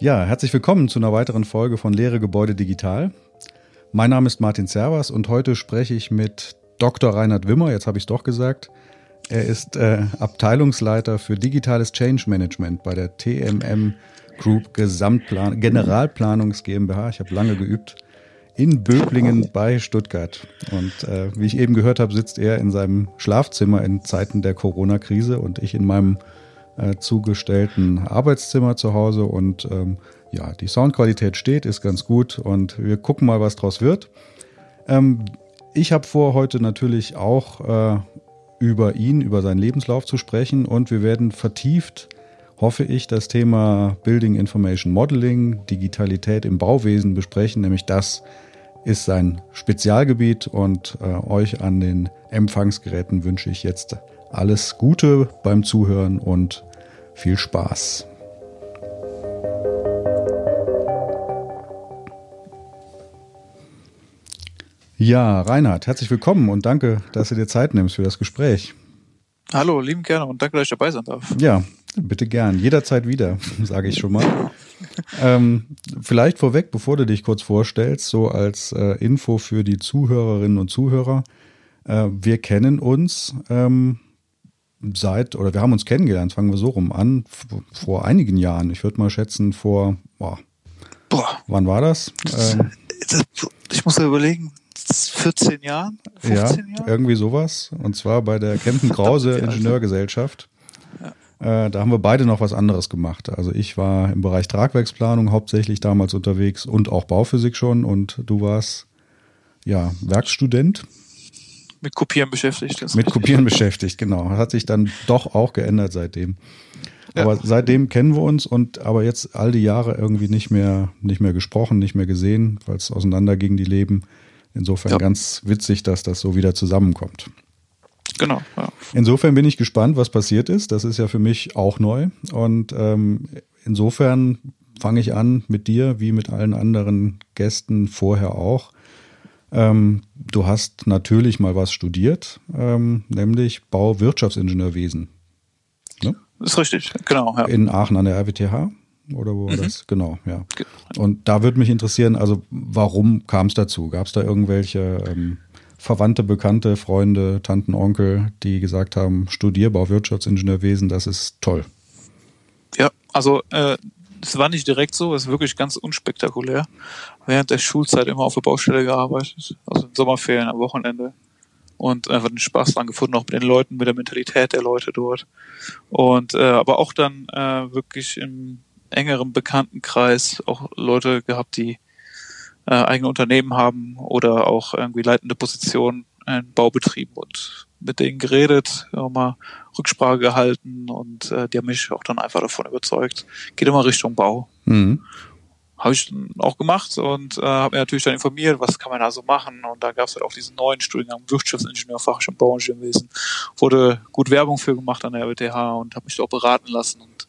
Ja, herzlich willkommen zu einer weiteren Folge von Lehre Gebäude Digital. Mein Name ist Martin Servas und heute spreche ich mit Dr. Reinhard Wimmer, jetzt habe ich es doch gesagt. Er ist äh, Abteilungsleiter für digitales Change Management bei der TMM Group Gesamtplan Generalplanungs GmbH. Ich habe lange geübt in Böblingen bei Stuttgart. Und äh, wie ich eben gehört habe, sitzt er in seinem Schlafzimmer in Zeiten der Corona-Krise und ich in meinem äh, zugestellten Arbeitszimmer zu Hause. Und ähm, ja, die Soundqualität steht, ist ganz gut und wir gucken mal, was draus wird. Ähm, ich habe vor, heute natürlich auch äh, über ihn, über seinen Lebenslauf zu sprechen und wir werden vertieft, hoffe ich, das Thema Building Information Modeling, Digitalität im Bauwesen besprechen, nämlich das ist sein Spezialgebiet und äh, euch an den Empfangsgeräten wünsche ich jetzt alles Gute beim Zuhören und viel Spaß. Ja, Reinhard, herzlich willkommen und danke, dass du dir Zeit nimmst für das Gespräch. Hallo, lieben gerne und danke, dass ich dabei sein darf. Ja, bitte gern. Jederzeit wieder, sage ich schon mal. ähm, vielleicht vorweg, bevor du dich kurz vorstellst, so als äh, Info für die Zuhörerinnen und Zuhörer. Äh, wir kennen uns ähm, seit, oder wir haben uns kennengelernt, fangen wir so rum an, vor einigen Jahren. Ich würde mal schätzen, vor, boah, boah. wann war das? Ähm, ich muss ja überlegen, 14 Jahren? 15 ja, Jahren? irgendwie sowas. Und zwar bei der Kempten Krause Ingenieurgesellschaft. Ja. Äh, da haben wir beide noch was anderes gemacht. Also ich war im Bereich Tragwerksplanung hauptsächlich damals unterwegs und auch Bauphysik schon und du warst ja Werkstudent. Mit Kopieren beschäftigt. Mit richtig. Kopieren beschäftigt, genau. Hat sich dann doch auch geändert seitdem. Ja. Aber seitdem kennen wir uns und aber jetzt all die Jahre irgendwie nicht mehr, nicht mehr gesprochen, nicht mehr gesehen, weil es auseinanderging, die Leben. Insofern ja. ganz witzig, dass das so wieder zusammenkommt. Genau. Ja. Insofern bin ich gespannt, was passiert ist. Das ist ja für mich auch neu. Und ähm, insofern fange ich an mit dir, wie mit allen anderen Gästen vorher auch. Ähm, du hast natürlich mal was studiert, ähm, nämlich Bauwirtschaftsingenieurwesen. Ne? Das ist richtig, genau. Ja. In Aachen an der RWTH. Oder wo war mhm. das? Genau, ja. Und da würde mich interessieren, also warum kam es dazu? Gab es da irgendwelche ähm, Verwandte, Bekannte, Freunde, Tanten, Onkel, die gesagt haben, studier Bauwirtschaftsingenieurwesen, das ist toll? Ja, also äh, es war nicht direkt so, es ist wirklich ganz unspektakulär. Während der Schulzeit immer auf der Baustelle gearbeitet, also in Sommerferien am Wochenende und einfach den Spaß dran gefunden, auch mit den Leuten, mit der Mentalität der Leute dort. Und äh, aber auch dann äh, wirklich im engerem Bekanntenkreis auch Leute gehabt, die äh, eigene Unternehmen haben oder auch irgendwie leitende Positionen in Baubetrieben und mit denen geredet, auch mal Rücksprache gehalten und äh, die haben mich auch dann einfach davon überzeugt, geht immer Richtung Bau. Mhm. Habe ich dann auch gemacht und äh, habe mir natürlich dann informiert, was kann man da so machen. Und da gab es halt auch diesen neuen Studiengang Wirtschaftsingenieur, Fach- und Bauingenieurwesen. Wurde gut Werbung für gemacht an der RWTH und habe mich da auch beraten lassen und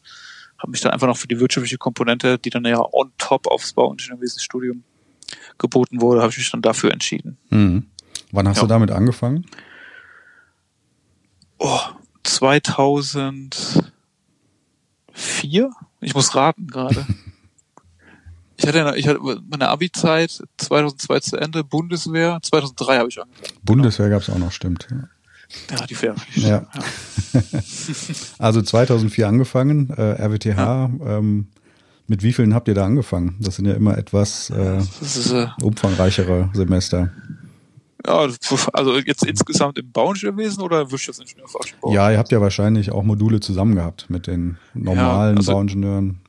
habe mich dann einfach noch für die wirtschaftliche Komponente, die dann ja on top aufs Bauingenieurwesenstudium geboten wurde, habe ich mich dann dafür entschieden. Mhm. Wann hast ja. du damit angefangen? Oh, 2004. Ich muss raten gerade. ich hatte, ich hatte meine Abi-Zeit 2002 zu Ende, Bundeswehr 2003 habe ich angefangen. Bundeswehr genau. gab es auch noch, stimmt. Ja. Ja, die Fair. Ja. also 2004 angefangen, äh, RWTH. Ja. Ähm, mit wie vielen habt ihr da angefangen? Das sind ja immer etwas äh, ist, äh, umfangreichere Semester. Ja, also jetzt insgesamt im Bauingenieurwesen oder Wirtschaftsingenieurfachbau? Ja, ihr habt ja wahrscheinlich auch Module zusammen gehabt mit den normalen ja, also, Bauingenieuren.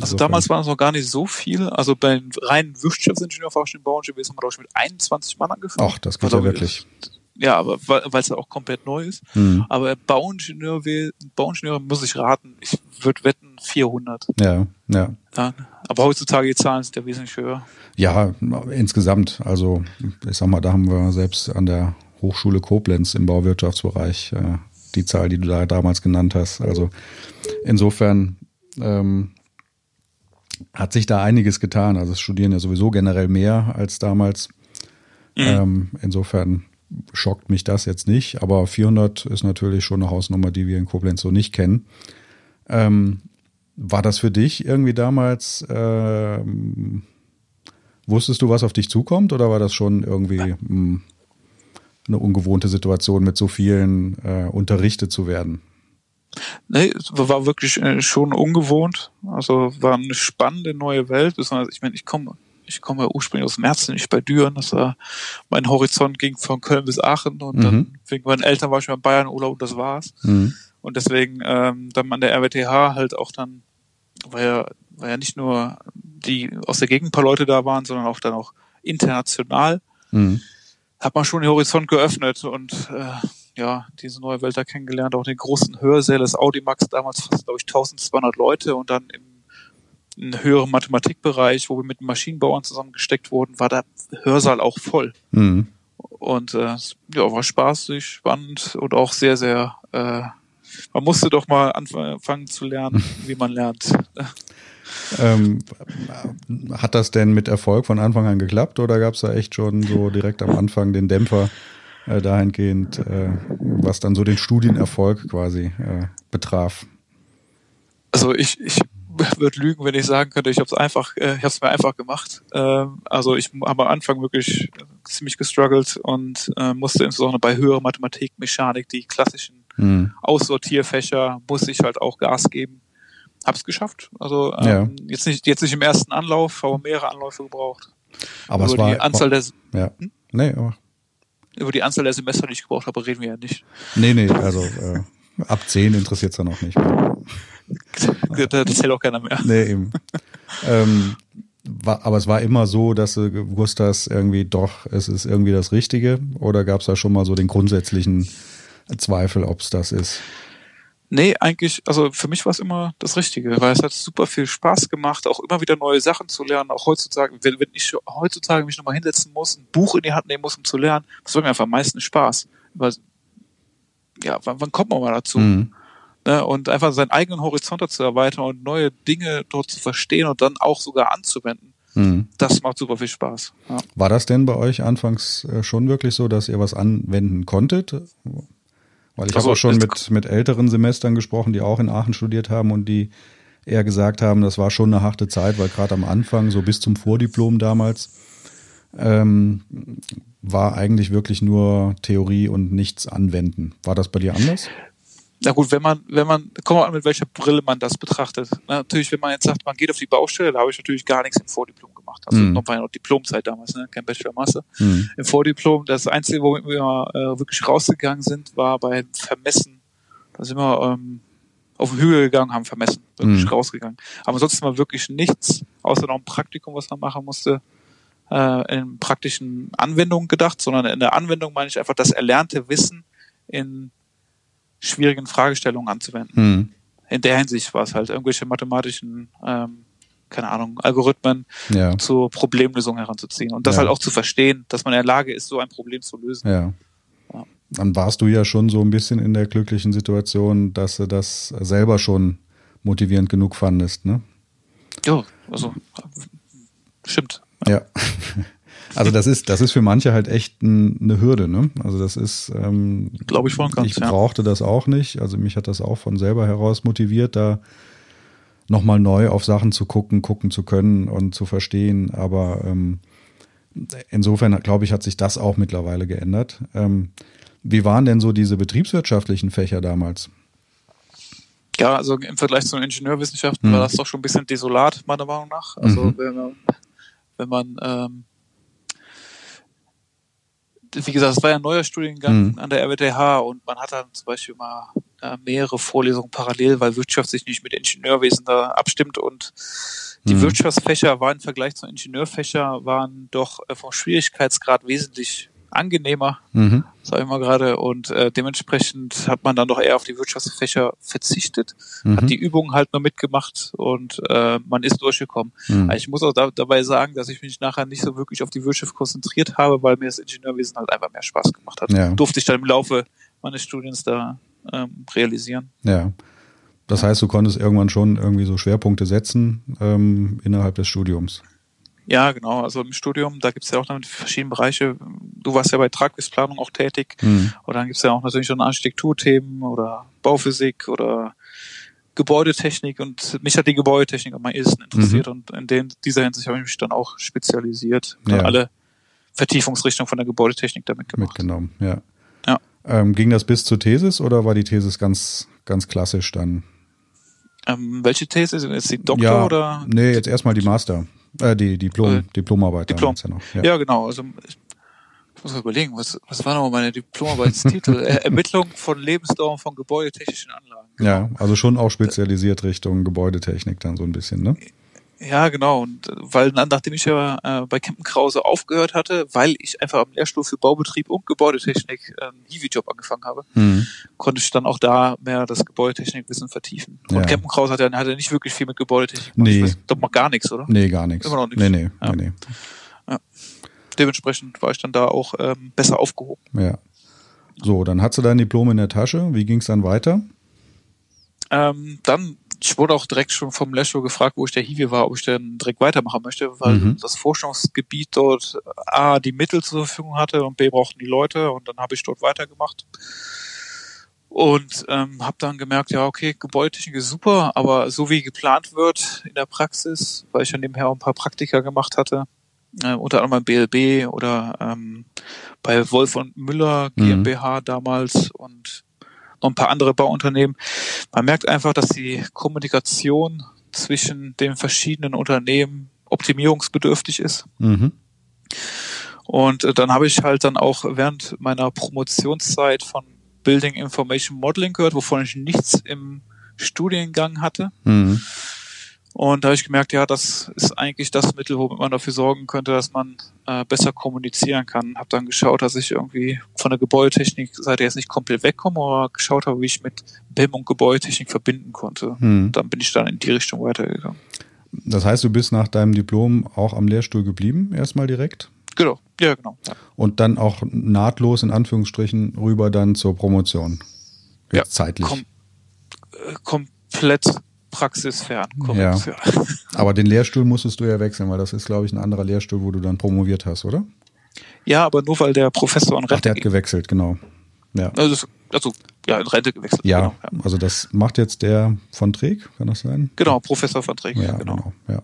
Also damals waren es noch gar nicht so viele. Also beim reinen Wirtschaftsingenieurfachstellen Bauingenieurwesen haben wir, glaube ich, mit 21 Mann angefangen. Ach, das geht also, ja wirklich. Ja, aber weil es ja auch komplett neu ist. Mhm. Aber Bauingenieur, Bauingenieur muss ich raten, ich würde wetten 400. Ja, ja, ja. Aber heutzutage die Zahlen sind ja wesentlich höher. Ja, insgesamt. Also ich sag mal, da haben wir selbst an der Hochschule Koblenz im Bauwirtschaftsbereich äh, die Zahl, die du da damals genannt hast. Also insofern ähm, hat sich da einiges getan. Also es studieren ja sowieso generell mehr als damals. Mhm. Ähm, insofern schockt mich das jetzt nicht, aber 400 ist natürlich schon eine Hausnummer, die wir in Koblenz so nicht kennen. Ähm, War das für dich irgendwie damals, äh, wusstest du, was auf dich zukommt oder war das schon irgendwie mh, hm, eine ungewohnte Situation, mit so vielen äh, unterrichtet zu werden? Nee, es war wirklich äh, schon ungewohnt. Also war eine spannende neue Welt. Besonders, ich meine, ich komme ich komme ursprünglich aus Merzen, nicht bei Düren. Das war mein Horizont ging von Köln bis Aachen und mhm. dann wegen meinen Eltern war ich mal in Bayern Urlaub und das war's. Mhm. Und deswegen ähm, dann an der RWTH halt auch dann, weil ja, weil ja nicht nur die aus der Gegend ein paar Leute da waren, sondern auch dann auch international, mhm. hat man schon den Horizont geöffnet und äh, ja, diese neue Welt da kennengelernt, auch den großen Hörsäle des Audimax, damals fast, glaube ich, 1200 Leute und dann im einen höheren Mathematikbereich, wo wir mit Maschinenbauern zusammengesteckt wurden, war der Hörsaal auch voll. Mhm. Und äh, ja, war spaßig, spannend und auch sehr, sehr, äh, man musste doch mal anfangen zu lernen, wie man lernt. Ähm, hat das denn mit Erfolg von Anfang an geklappt oder gab es da echt schon so direkt am Anfang den Dämpfer äh, dahingehend, äh, was dann so den Studienerfolg quasi äh, betraf? Also ich, ich würde lügen, wenn ich sagen könnte, ich habe es einfach, äh, ich habe es mir einfach gemacht. Ähm, also ich habe am Anfang wirklich ziemlich gestruggelt und äh, musste insbesondere bei höherer Mathematik, Mechanik, die klassischen mhm. Aussortierfächer, musste ich halt auch Gas geben. Hab's geschafft. Also ähm, ja. jetzt nicht jetzt nicht im ersten Anlauf, aber mehrere Anläufe gebraucht. Aber über es war die Anzahl der ja. Hm? Nee, aber über die Anzahl der Semester, die ich gebraucht habe, reden wir ja nicht. Nee, nee, also äh, ab zehn interessiert es dann auch nicht mehr. das zählt auch keiner mehr. Nee, eben. ähm, war, aber es war immer so, dass du gewusst hast, irgendwie doch, es ist irgendwie das Richtige? Oder gab es da schon mal so den grundsätzlichen Zweifel, ob es das ist? Nee, eigentlich, also für mich war es immer das Richtige, weil es hat super viel Spaß gemacht, auch immer wieder neue Sachen zu lernen, auch heutzutage, wenn, wenn ich heutzutage mich nochmal hinsetzen muss, ein Buch in die Hand nehmen muss, um zu lernen, das macht mir einfach am meisten Spaß. Weil, ja, wann, wann kommt man mal dazu? Mhm ne, und einfach seinen eigenen Horizont zu erweitern und neue Dinge dort zu verstehen und dann auch sogar anzuwenden. Mhm. Das macht super viel Spaß. Ja. War das denn bei euch anfangs äh, schon wirklich so, dass ihr was anwenden konntet? Weil ich also, habe auch schon mit, mit älteren Semestern gesprochen, die auch in Aachen studiert haben und die eher gesagt haben, das war schon eine harte Zeit, weil gerade am Anfang, so bis zum Vordiplom damals, ähm, war eigentlich wirklich nur Theorie und nichts anwenden. War das bei dir anders? Na gut, wenn man, wenn man, kommt an, mit welcher Brille man das betrachtet. Na, natürlich, wenn man jetzt sagt, man geht auf die Baustelle, da habe ich natürlich gar nichts im Vordiplom gemacht. Also mhm. noch bei noch Diplomzeit damals, ne? kein Bachelor Master. Mhm. Im Vordiplom, das Einzige, womit wir äh, wirklich rausgegangen sind, war beim Vermessen. Da sind wir ähm, auf den Hügel gegangen, haben vermessen, wirklich mhm. rausgegangen. Aber ansonsten war wirklich nichts, außer noch ein Praktikum, was man machen musste, äh, in praktischen Anwendungen gedacht, sondern in der Anwendung meine ich einfach das erlernte Wissen in schwierigen Fragestellungen anzuwenden. Hm. In der Hinsicht war es halt irgendwelche mathematischen, ähm, keine Ahnung, Algorithmen ja. zur Problemlösung heranzuziehen und das ja. halt auch zu verstehen, dass man in der Lage ist, so ein Problem zu lösen. Ja. ja. Dann warst du ja schon so ein bisschen in der glücklichen Situation, dass du das selber schon motivierend genug fandest, ne? Ja, also stimmt. Ja. Also das ist, das ist für manche halt echt ein, eine Hürde, ne? Also das ist, ähm, glaube ich voll ganz. Ich brauchte das auch nicht. Also mich hat das auch von selber heraus motiviert, da nochmal neu auf Sachen zu gucken, gucken zu können und zu verstehen. Aber ähm, insofern, glaube ich, hat sich das auch mittlerweile geändert. Ähm, wie waren denn so diese betriebswirtschaftlichen Fächer damals? Ja, also im Vergleich zu den Ingenieurwissenschaften hm. war das doch schon ein bisschen desolat, meiner Meinung nach. Also mhm. wenn man, wenn man ähm, wie gesagt, es war ja ein neuer Studiengang mhm. an der RWTH und man hat dann zum Beispiel mal äh, mehrere Vorlesungen parallel, weil Wirtschaft sich nicht mit Ingenieurwesen da abstimmt und die mhm. Wirtschaftsfächer waren im Vergleich zu Ingenieurfächer waren doch äh, vom Schwierigkeitsgrad wesentlich angenehmer, mhm. sag ich mal gerade. Und äh, dementsprechend hat man dann doch eher auf die Wirtschaftsfächer verzichtet, mhm. hat die Übungen halt nur mitgemacht und äh, man ist durchgekommen. Mhm. Ich muss auch da, dabei sagen, dass ich mich nachher nicht so wirklich auf die Wirtschaft konzentriert habe, weil mir das Ingenieurwesen halt einfach mehr Spaß gemacht hat. Ja. Durfte ich dann im Laufe meines Studiens da ähm, realisieren. Ja. Das heißt, du konntest irgendwann schon irgendwie so Schwerpunkte setzen ähm, innerhalb des Studiums. Ja, genau. Also im Studium, da gibt's ja auch dann verschiedene Bereiche. Du warst ja bei Tragwerksplanung auch tätig. Mhm. Und dann gibt's ja auch natürlich schon Architekturthemen oder Bauphysik oder Gebäudetechnik und mich hat die Gebäudetechnik am meisten interessiert mhm. und in den, dieser Hinsicht habe ich mich dann auch spezialisiert und ja. alle Vertiefungsrichtungen von der Gebäudetechnik damit gemacht. Mitgenommen, ja. ja. Ähm, ging das bis zur Thesis oder war die Thesis ganz, ganz klassisch dann? Ähm, welche Thesis? Ist die Doktor ja, oder? Nee, jetzt erstmal die Master. Äh, die Diplom, äh, Diplomarbeit. Diplom. Ja, noch, ja. ja, genau. Also ich muss mal überlegen, was, was war nochmal meine Diplomarbeitstitel? Ermittlung von Lebensdauer von gebäudetechnischen Anlagen. Genau. Ja, also schon auch spezialisiert Richtung Gebäudetechnik dann so ein bisschen, ne? Ja, genau. Und weil nachdem ich ja äh, bei Kempen Krause aufgehört hatte, weil ich einfach am Lehrstuhl für Baubetrieb und Gebäudetechnik äh, einen Hiwi-Job angefangen habe, mhm. konnte ich dann auch da mehr das Gebäudetechnikwissen vertiefen. Und ja. Kempen Krause hat ja, hat ja nicht wirklich viel mit Gebäudetechnik gemacht. Nee. Ich doch mal gar nichts, oder? Nee, gar nichts. Immer noch nichts. Nee, nee, ja. nee, nee. Ja. Dementsprechend war ich dann da auch ähm, besser aufgehoben. Ja. So, dann hast du dein Diplom in der Tasche. Wie ging es dann weiter? Ähm, dann ich wurde auch direkt schon vom Lesho gefragt, wo ich der Hiwi war, ob ich dann direkt weitermachen möchte, weil mhm. das Forschungsgebiet dort A, die Mittel zur Verfügung hatte und B, brauchten die Leute und dann habe ich dort weitergemacht. Und ähm, habe dann gemerkt, ja, okay, Gebäudetechnik ist super, aber so wie geplant wird in der Praxis, weil ich ja nebenher auch ein paar Praktika gemacht hatte, äh, unter anderem beim BLB oder ähm, bei Wolf und Müller GmbH mhm. damals und noch ein paar andere Bauunternehmen. Man merkt einfach, dass die Kommunikation zwischen den verschiedenen Unternehmen optimierungsbedürftig ist. Mhm. Und äh, dann habe ich halt dann auch während meiner Promotionszeit von Building Information Modeling gehört, wovon ich nichts im Studiengang hatte. Mhm. Und da habe ich gemerkt, ja, das ist eigentlich das Mittel, womit man dafür sorgen könnte, dass man äh, besser kommunizieren kann. Habe dann geschaut, dass ich irgendwie von der Gebäudetechnik-Seite jetzt nicht komplett wegkomme, aber geschaut habe, wie ich mit BIM und Gebäudetechnik verbinden konnte. Hm. Dann bin ich dann in die Richtung weitergegangen. Das heißt, du bist nach deinem Diplom auch am Lehrstuhl geblieben, erstmal direkt? Genau, ja, genau. Ja. Und dann auch nahtlos in Anführungsstrichen rüber dann zur Promotion. Jetzt ja, zeitlich. Kom äh, komplett praxisfern, korrekt. Ja. ja. Aber den Lehrstuhl musstest du ja wechseln, weil das ist, glaube ich, ein anderer Lehrstuhl, wo du dann promoviert hast, oder? Ja, aber nur weil der Professor in Rente Ach, der hat gewechselt, genau. Ja. Also, also ja, in Rente gewechselt. Ja, genau, ja, also das macht jetzt der von Träg, kann das sein? Genau, Professor von Träg, ja, genau. genau. ja.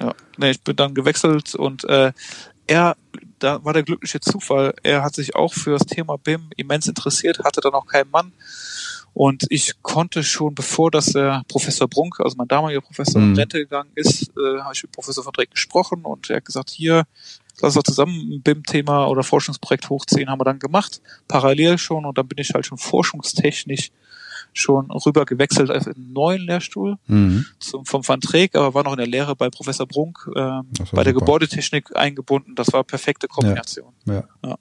ja. Nee, ich bin dann gewechselt und äh, er, da war der glückliche Zufall, er hat sich auch für das Thema BIM immens interessiert, hatte dann auch keinen Mann und ich konnte schon, bevor das der Professor Brunk, also mein damaliger Professor, mhm. in Rente gegangen ist, äh, habe ich mit Professor von Dreck gesprochen und er hat gesagt, hier, lass uns zusammen ein BIM-Thema oder Forschungsprojekt hochziehen, haben wir dann gemacht, parallel schon und dann bin ich halt schon forschungstechnisch schon rüber gewechselt auf einen neuen Lehrstuhl mhm. zum, vom Van Treek, aber war noch in der Lehre bei Professor Brunk, äh, bei der Gebäudetechnik eingebunden. Das war perfekte Kombination. Ja, ja. ja.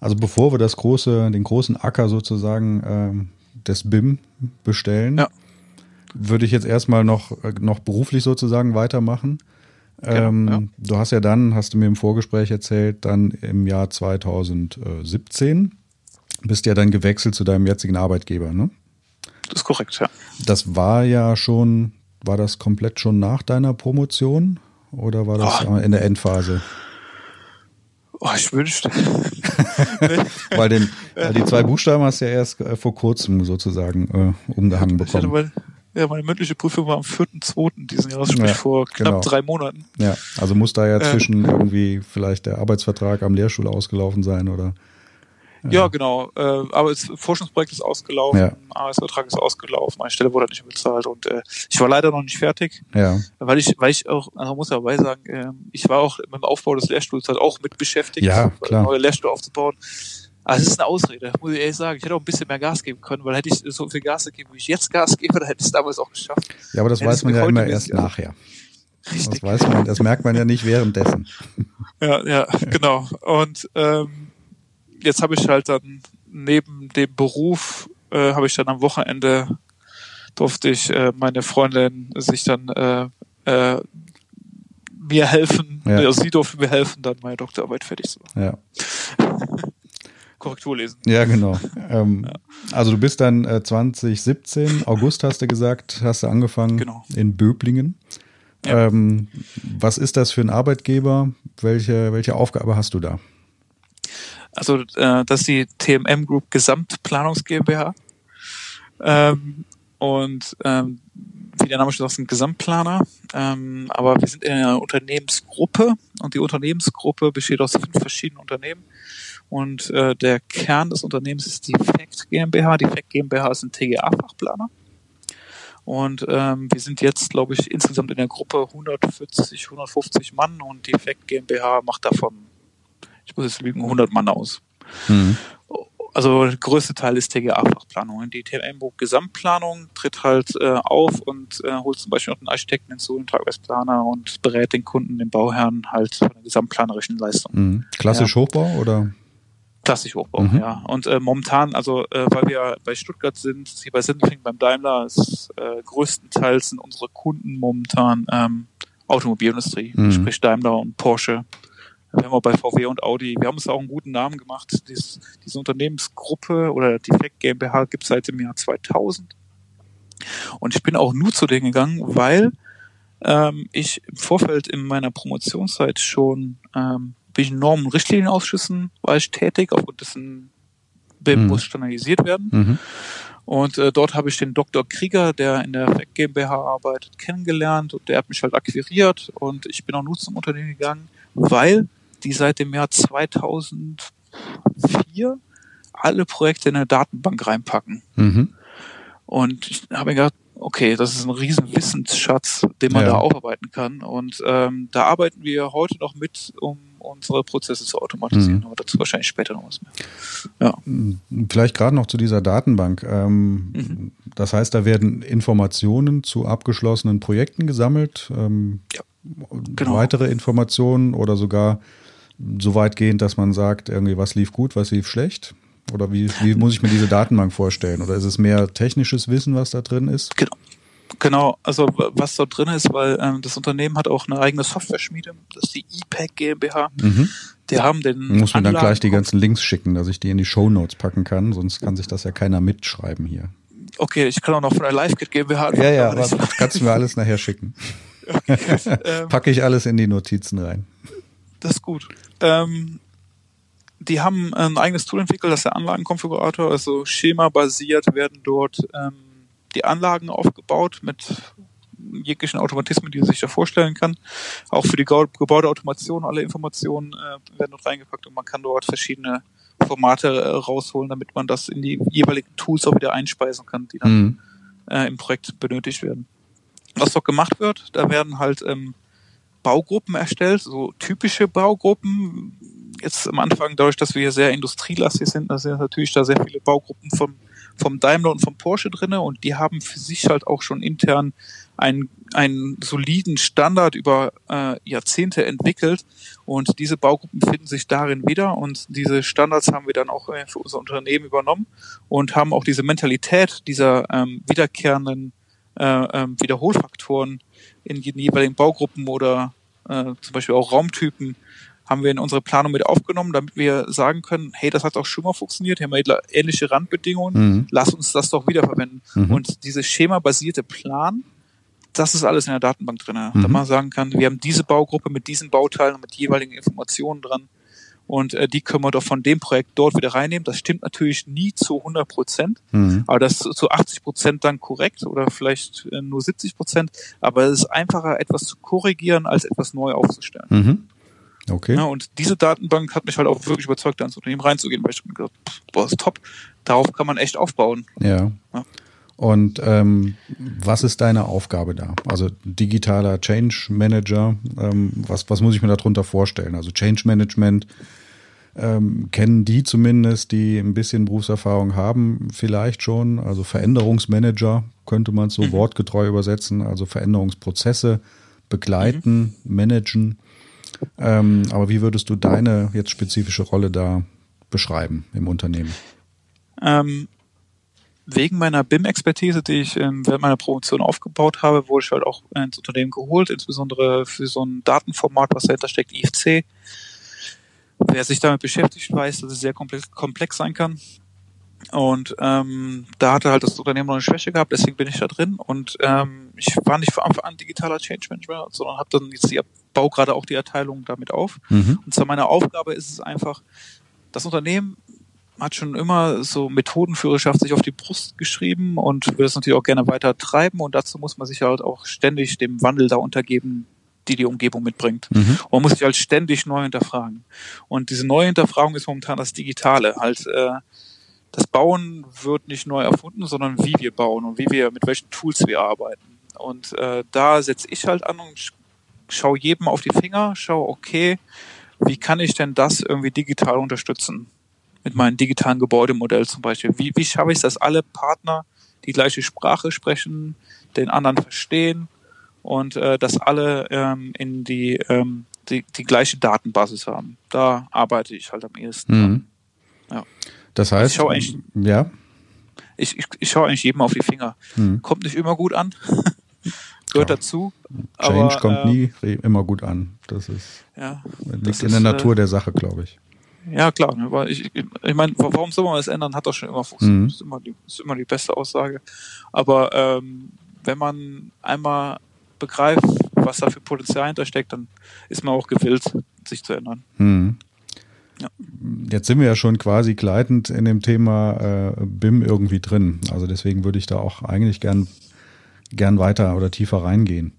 Also bevor wir das große, den großen Acker sozusagen ähm, des BIM bestellen. Ja. Würde ich jetzt erstmal noch, noch beruflich sozusagen weitermachen. Genau, ähm, ja. Du hast ja dann, hast du mir im Vorgespräch erzählt, dann im Jahr 2017 bist ja dann gewechselt zu deinem jetzigen Arbeitgeber, ne? Das ist korrekt, ja. Das war ja schon, war das komplett schon nach deiner Promotion oder war das oh. in der Endphase? Oh, ich wünschte. Weil den, die zwei Buchstaben hast du ja erst äh, vor kurzem sozusagen äh, umgehangen bekommen. Mal, ja, meine mündliche Prüfung war am 4.2. diesen Jahres, sprich ja, vor knapp genau. drei Monaten. Ja, also muss da ja zwischen äh, irgendwie vielleicht der Arbeitsvertrag am Lehrstuhl ausgelaufen sein oder ja, genau. Äh, aber das Forschungsprojekt ist ausgelaufen, ja. Arbeitsvertrag ist ausgelaufen, meine Stelle wurde nicht bezahlt und äh, ich war leider noch nicht fertig. Ja. Weil ich, weil ich auch, also muss dabei sagen, äh, ich war auch mit dem Aufbau des Lehrstuhls halt auch mit beschäftigt, ja, klar. neue Lehrstuhl aufzubauen. Also es ist eine Ausrede, muss ich ehrlich sagen. Ich hätte auch ein bisschen mehr Gas geben können, weil hätte ich so viel Gas gegeben, wie ich jetzt Gas gebe, dann hätte ich es damals auch geschafft. Ja, aber das weiß man ja immer erst nachher. Richtig. Das weiß man, das merkt man ja nicht währenddessen. Ja, ja, genau. Und ähm, jetzt habe ich halt dann neben dem Beruf, äh, habe ich dann am Wochenende durfte ich äh, meine Freundin sich dann äh, äh, mir helfen, ja. also sie durfte mir helfen, dann meine Doktorarbeit fertig zu machen. Ja. Korrektur lesen. Ja, genau. Ähm, ja. Also du bist dann äh, 2017, August hast du gesagt, hast du angefangen genau. in Böblingen. Ja. Ähm, was ist das für ein Arbeitgeber? Welche, welche Aufgabe hast du da? Also äh, das ist die TMM Group Gesamtplanungs GmbH. Ähm, und ähm, wie der Name schon sagt, ein Gesamtplaner. Ähm, aber wir sind in einer Unternehmensgruppe und die Unternehmensgruppe besteht aus fünf verschiedenen Unternehmen. Und äh, der Kern des Unternehmens ist die FACT GmbH. Die FACT GmbH ist ein TGA-Fachplaner. Und ähm, wir sind jetzt, glaube ich, insgesamt in der Gruppe 140, 150 Mann und die FACT GmbH macht davon, ich muss jetzt lügen, 100 Mann aus. Mhm also der größte Teil ist TGA-Fachplanung. Die TMBO Gesamtplanung tritt halt äh, auf und äh, holt zum Beispiel noch den Architekten hinzu, den Tragwerksplaner und berät den Kunden, den Bauherrn halt von der gesamtplanerischen Leistung. Mhm. Klassisch ja. Hochbau oder? Klassisch Hochbau, mhm. ja. Und äh, momentan, also äh, weil wir bei Stuttgart sind, hier bei Sindelfingen beim Daimler, ist äh, größtenteils sind unsere Kunden momentan ähm, Automobilindustrie, mhm. sprich Daimler und Porsche wir haben auch bei VW und Audi, wir haben uns auch einen guten Namen gemacht. Dies, diese Unternehmensgruppe oder die FEC GmbH gibt es seit dem Jahr 2000. Und ich bin auch nur zu denen gegangen, weil ähm, ich im Vorfeld in meiner Promotionszeit schon ähm, bin ich in Normen- und Richtlienienausschüssen war ich tätig, aufgrund dessen BIM mhm. muss standardisiert werden. Mhm. Und äh, dort habe ich den Dr. Krieger, der in der FEC GmbH arbeitet, kennengelernt und der hat mich halt akquiriert und ich bin auch nur zum Unternehmen gegangen, weil die seit dem Jahr 2004 alle Projekte in eine Datenbank reinpacken. Mhm. Und ich habe mir gedacht, okay, das ist ein riesen Wissensschatz, den man ja. da aufarbeiten kann. Und ähm, da arbeiten wir heute noch mit, um unsere Prozesse zu automatisieren. Mhm. Aber dazu wahrscheinlich später noch was mehr. Ja. Vielleicht gerade noch zu dieser Datenbank. Ähm, mhm. Das heißt, da werden Informationen zu abgeschlossenen Projekten gesammelt. Ähm, ja. Genau. Weitere Informationen oder sogar so weit gehend, dass man sagt, irgendwie was lief gut, was lief schlecht? Oder wie, wie muss ich mir diese Datenbank vorstellen? Oder ist es mehr technisches Wissen, was da drin ist? Genau. Genau, also was da drin ist, weil ähm, das Unternehmen hat auch eine eigene Software-Schmiede, das ist die ePack GmbH. Mhm. Die haben den. Muss mir dann gleich die ganzen Links schicken, dass ich die in die Show Notes packen kann, sonst kann sich das ja keiner mitschreiben hier. Okay, ich kann auch noch von der LiveKit GmbH. Ja, ja, aber kannst du mir alles nachher schicken. Okay, ähm, Packe ich alles in die Notizen rein. Das ist gut. Ähm, die haben ein eigenes Tool entwickelt, das ist der Anlagenkonfigurator, also schemabasiert werden dort ähm, die Anlagen aufgebaut mit jeglichen Automatismen, die man sich da vorstellen kann. Auch für die Gebäudeautomation, alle Informationen äh, werden dort reingepackt und man kann dort verschiedene Formate äh, rausholen, damit man das in die jeweiligen Tools auch wieder einspeisen kann, die dann mhm. äh, im Projekt benötigt werden. Was dort gemacht wird, da werden halt ähm, Baugruppen erstellt, so typische Baugruppen. Jetzt am Anfang, dadurch, dass wir hier sehr industrielastig sind, da sind natürlich da sehr viele Baugruppen vom, vom Daimler und vom Porsche drinne und die haben für sich halt auch schon intern einen, einen soliden Standard über äh, Jahrzehnte entwickelt und diese Baugruppen finden sich darin wieder und diese Standards haben wir dann auch äh, für unser Unternehmen übernommen und haben auch diese Mentalität dieser ähm, wiederkehrenden äh, ähm, Wiederholfaktoren in den jeweiligen Baugruppen oder äh, zum Beispiel auch Raumtypen haben wir in unsere Planung mit aufgenommen, damit wir sagen können, hey, das hat auch schon mal funktioniert, hier haben wir ähnliche Randbedingungen, mhm. lass uns das doch wiederverwenden. Mhm. Und diese schemabasierte Plan, das ist alles in der Datenbank drin. Mhm. Da man sagen kann, wir haben diese Baugruppe mit diesen Bauteilen mit jeweiligen Informationen dran und äh, die können wir doch von dem Projekt dort wieder reinnehmen. Das stimmt natürlich nie zu 100 Prozent, mhm. aber das ist zu 80 Prozent dann korrekt oder vielleicht äh, nur 70 Prozent. Aber es ist einfacher, etwas zu korrigieren, als etwas neu aufzustellen. Mhm. Okay. Ja, und diese Datenbank hat mich halt auch wirklich überzeugt, da ins Unternehmen reinzugehen, weil ich mir gedacht, boah, ist top. Darauf kann man echt aufbauen. Ja. ja. Und ähm, was ist deine Aufgabe da? Also digitaler Change Manager, ähm, was, was muss ich mir darunter vorstellen? Also Change Management ähm, kennen die zumindest, die ein bisschen Berufserfahrung haben, vielleicht schon. Also Veränderungsmanager könnte man so mhm. wortgetreu übersetzen. Also Veränderungsprozesse begleiten, mhm. managen. Ähm, aber wie würdest du deine jetzt spezifische Rolle da beschreiben im Unternehmen? Ähm, wegen meiner BIM-Expertise, die ich ähm, während meiner Promotion aufgebaut habe, wurde ich halt auch ins Unternehmen geholt, insbesondere für so ein Datenformat, was dahinter steckt, IFC. Wer sich damit beschäftigt, weiß, dass es sehr komplex, komplex sein kann. Und ähm, da hatte halt das Unternehmen noch eine Schwäche gehabt, deswegen bin ich da drin. Und ähm, ich war nicht von Anfang an digitaler Change Manager, sondern habe dann jetzt die Bau gerade auch die Erteilung damit auf. Mhm. Und zwar meine Aufgabe ist es einfach, das Unternehmen hat schon immer so Methodenführerschaft sich auf die Brust geschrieben und will das natürlich auch gerne weiter treiben und dazu muss man sich halt auch ständig dem Wandel da untergeben, die die Umgebung mitbringt. Mhm. Und man muss sich halt ständig neu hinterfragen. Und diese neue Hinterfragung ist momentan das Digitale. Halt, äh, das Bauen wird nicht neu erfunden, sondern wie wir bauen und wie wir, mit welchen Tools wir arbeiten. Und äh, da setze ich halt an und schaue jedem auf die Finger, schaue, okay, wie kann ich denn das irgendwie digital unterstützen? Mit meinem digitalen Gebäudemodell zum Beispiel. Wie, wie schaffe ich es, dass alle Partner die gleiche Sprache sprechen, den anderen verstehen und äh, dass alle ähm, in die, ähm, die, die gleiche Datenbasis haben. Da arbeite ich halt am ehesten. Mhm. Ja. Das heißt, ich schaue eigentlich, ja. Ich, ich, ich schaue eigentlich jedem auf die Finger. Mhm. Kommt nicht immer gut an. Gehört ja. dazu. Change aber, kommt äh, nie immer gut an. Das ist ja, liegt das in ist, der Natur äh, der Sache, glaube ich. Ja, klar. Ne, weil ich, ich meine, warum soll man das ändern? Hat doch schon immer funktioniert. Mhm. Das, ist immer die, ist immer die beste Aussage. Aber ähm, wenn man einmal begreift, was da für Potenzial hintersteckt, dann ist man auch gewillt, sich zu ändern. Mhm. Ja. Jetzt sind wir ja schon quasi gleitend in dem Thema äh, BIM irgendwie drin. Also deswegen würde ich da auch eigentlich gern, gern weiter oder tiefer reingehen.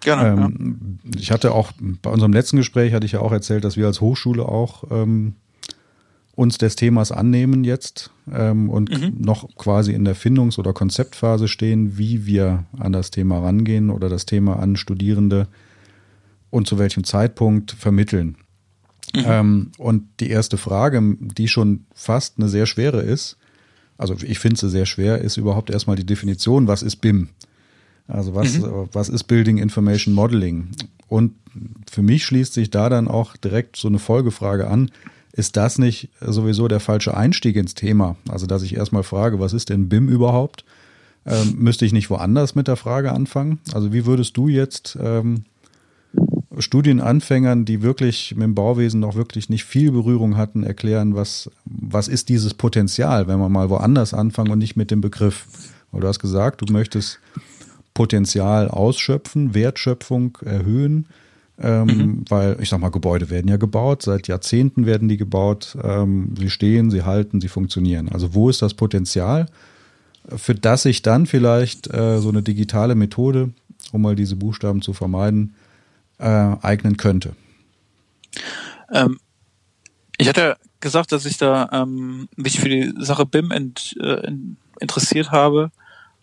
Gerne. Ähm, ja. Ich hatte auch bei unserem letzten Gespräch hatte ich ja auch erzählt, dass wir als Hochschule auch ähm, uns des Themas annehmen jetzt ähm, und mhm. noch quasi in der Findungs- oder Konzeptphase stehen, wie wir an das Thema rangehen oder das Thema an Studierende und zu welchem Zeitpunkt vermitteln. Mhm. Ähm, und die erste Frage, die schon fast eine sehr schwere ist, also ich finde sie sehr schwer, ist überhaupt erstmal die Definition, was ist BIM? Also was, mhm. was ist Building Information Modeling? Und für mich schließt sich da dann auch direkt so eine Folgefrage an. Ist das nicht sowieso der falsche Einstieg ins Thema? Also, dass ich erstmal frage, was ist denn BIM überhaupt? Ähm, müsste ich nicht woanders mit der Frage anfangen? Also, wie würdest du jetzt ähm, Studienanfängern, die wirklich mit dem Bauwesen noch wirklich nicht viel Berührung hatten, erklären, was, was ist dieses Potenzial, wenn man mal woanders anfangen und nicht mit dem Begriff? Weil du hast gesagt, du möchtest Potenzial ausschöpfen, Wertschöpfung erhöhen. Ähm, mhm. Weil ich sag mal, Gebäude werden ja gebaut, seit Jahrzehnten werden die gebaut, ähm, sie stehen, sie halten, sie funktionieren. Also wo ist das Potenzial, für das sich dann vielleicht äh, so eine digitale Methode, um mal diese Buchstaben zu vermeiden, äh, eignen könnte? Ähm, ich hatte gesagt, dass ich da ähm, mich für die Sache BIM ent, äh, interessiert habe,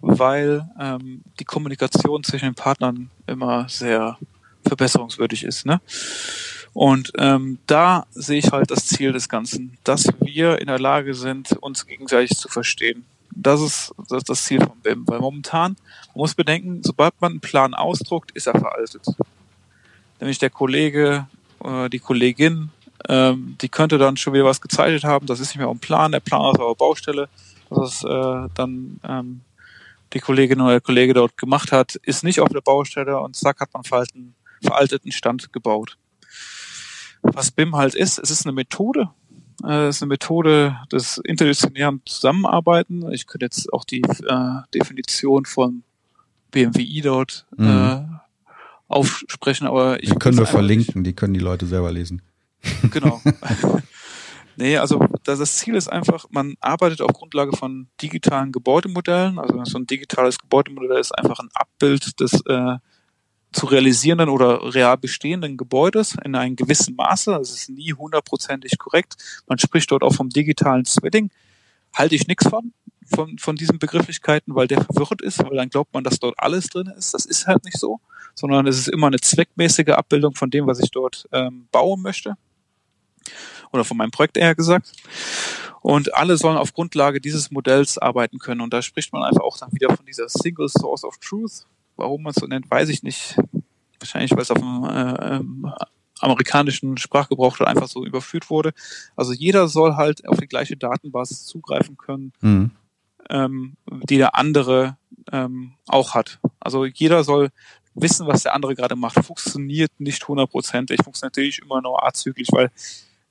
weil ähm, die Kommunikation zwischen den Partnern immer sehr verbesserungswürdig ist. Ne? Und ähm, da sehe ich halt das Ziel des Ganzen, dass wir in der Lage sind, uns gegenseitig zu verstehen. Das ist das, ist das Ziel von BIM, weil momentan, man muss bedenken, sobald man einen Plan ausdruckt, ist er veraltet. Nämlich der Kollege, äh, die Kollegin, ähm, die könnte dann schon wieder was gezeichnet haben, das ist nicht mehr ein Plan, der Plan ist aber Baustelle, das ist äh, dann ähm, die Kollegin oder der Kollege dort gemacht hat, ist nicht auf der Baustelle und zack hat man veralten, veralteten Stand gebaut. Was BIM halt ist, es ist eine Methode, äh, es ist eine Methode des interdisziplinären Zusammenarbeiten. Ich könnte jetzt auch die äh, Definition von BMWI dort mhm. äh, aufsprechen, aber ich die können wir verlinken, nicht. die können die Leute selber lesen. Genau. Nee, also das Ziel ist einfach, man arbeitet auf Grundlage von digitalen Gebäudemodellen. Also so ein digitales Gebäudemodell ist einfach ein Abbild des äh, zu realisierenden oder real bestehenden Gebäudes in einem gewissen Maße. Das ist nie hundertprozentig korrekt. Man spricht dort auch vom digitalen Zwilling. Halte ich nichts von, von, von diesen Begrifflichkeiten, weil der verwirrt ist, weil dann glaubt man, dass dort alles drin ist. Das ist halt nicht so, sondern es ist immer eine zweckmäßige Abbildung von dem, was ich dort ähm, bauen möchte oder von meinem Projekt eher gesagt. Und alle sollen auf Grundlage dieses Modells arbeiten können. Und da spricht man einfach auch dann wieder von dieser Single Source of Truth. Warum man es so nennt, weiß ich nicht. Wahrscheinlich, weil es auf dem äh, ähm, amerikanischen Sprachgebrauch dann einfach so überführt wurde. Also jeder soll halt auf die gleiche Datenbasis zugreifen können, mhm. ähm, die der andere ähm, auch hat. Also jeder soll wissen, was der andere gerade macht. Funktioniert nicht hundertprozentig, funktioniert natürlich immer nur azyklisch, weil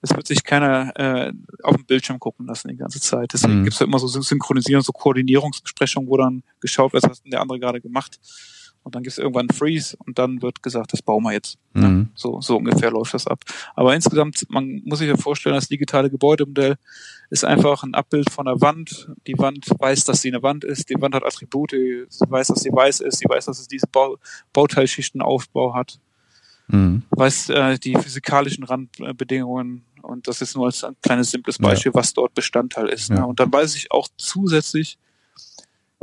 es wird sich keiner äh, auf dem Bildschirm gucken lassen die ganze Zeit. Deswegen mhm. gibt es ja immer so Synchronisierung, so Koordinierungsbesprechungen, wo dann geschaut wird, was hat denn der andere gerade gemacht. Und dann gibt es irgendwann einen Freeze und dann wird gesagt, das bauen wir jetzt. Mhm. Ja, so, so ungefähr läuft das ab. Aber insgesamt, man muss sich ja vorstellen, das digitale Gebäudemodell ist einfach ein Abbild von der Wand. Die Wand weiß, dass sie eine Wand ist. Die Wand hat Attribute. Sie weiß, dass sie weiß ist. Sie weiß, dass es diese Bau Bauteilschichtenaufbau hat. Mhm. Weiß äh, die physikalischen Randbedingungen. Und das ist nur als ein kleines simples Beispiel, ja. was dort Bestandteil ist. Ja. Ne? Und dann weiß ich auch zusätzlich,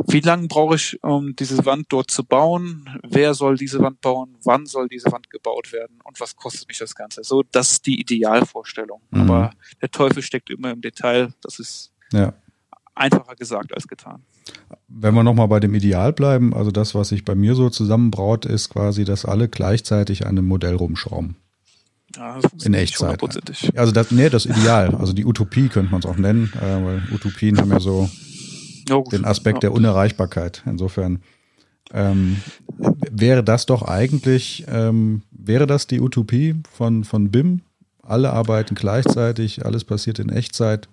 wie lange brauche ich, um diese Wand dort zu bauen? Wer soll diese Wand bauen? Wann soll diese Wand gebaut werden? Und was kostet mich das Ganze? So, das ist die Idealvorstellung. Mhm. Aber der Teufel steckt immer im Detail. Das ist ja. einfacher gesagt als getan. Wenn wir nochmal bei dem Ideal bleiben, also das, was sich bei mir so zusammenbraut, ist quasi, dass alle gleichzeitig an einem Modell rumschrauben. Ja, in Echtzeit. Also das, nee, das Ideal. Also die Utopie könnte man es auch nennen, äh, weil Utopien haben ja so ja, den Aspekt ja. der Unerreichbarkeit. Insofern ähm, wäre das doch eigentlich, ähm, wäre das die Utopie von, von BIM? Alle arbeiten gleichzeitig, alles passiert in Echtzeit.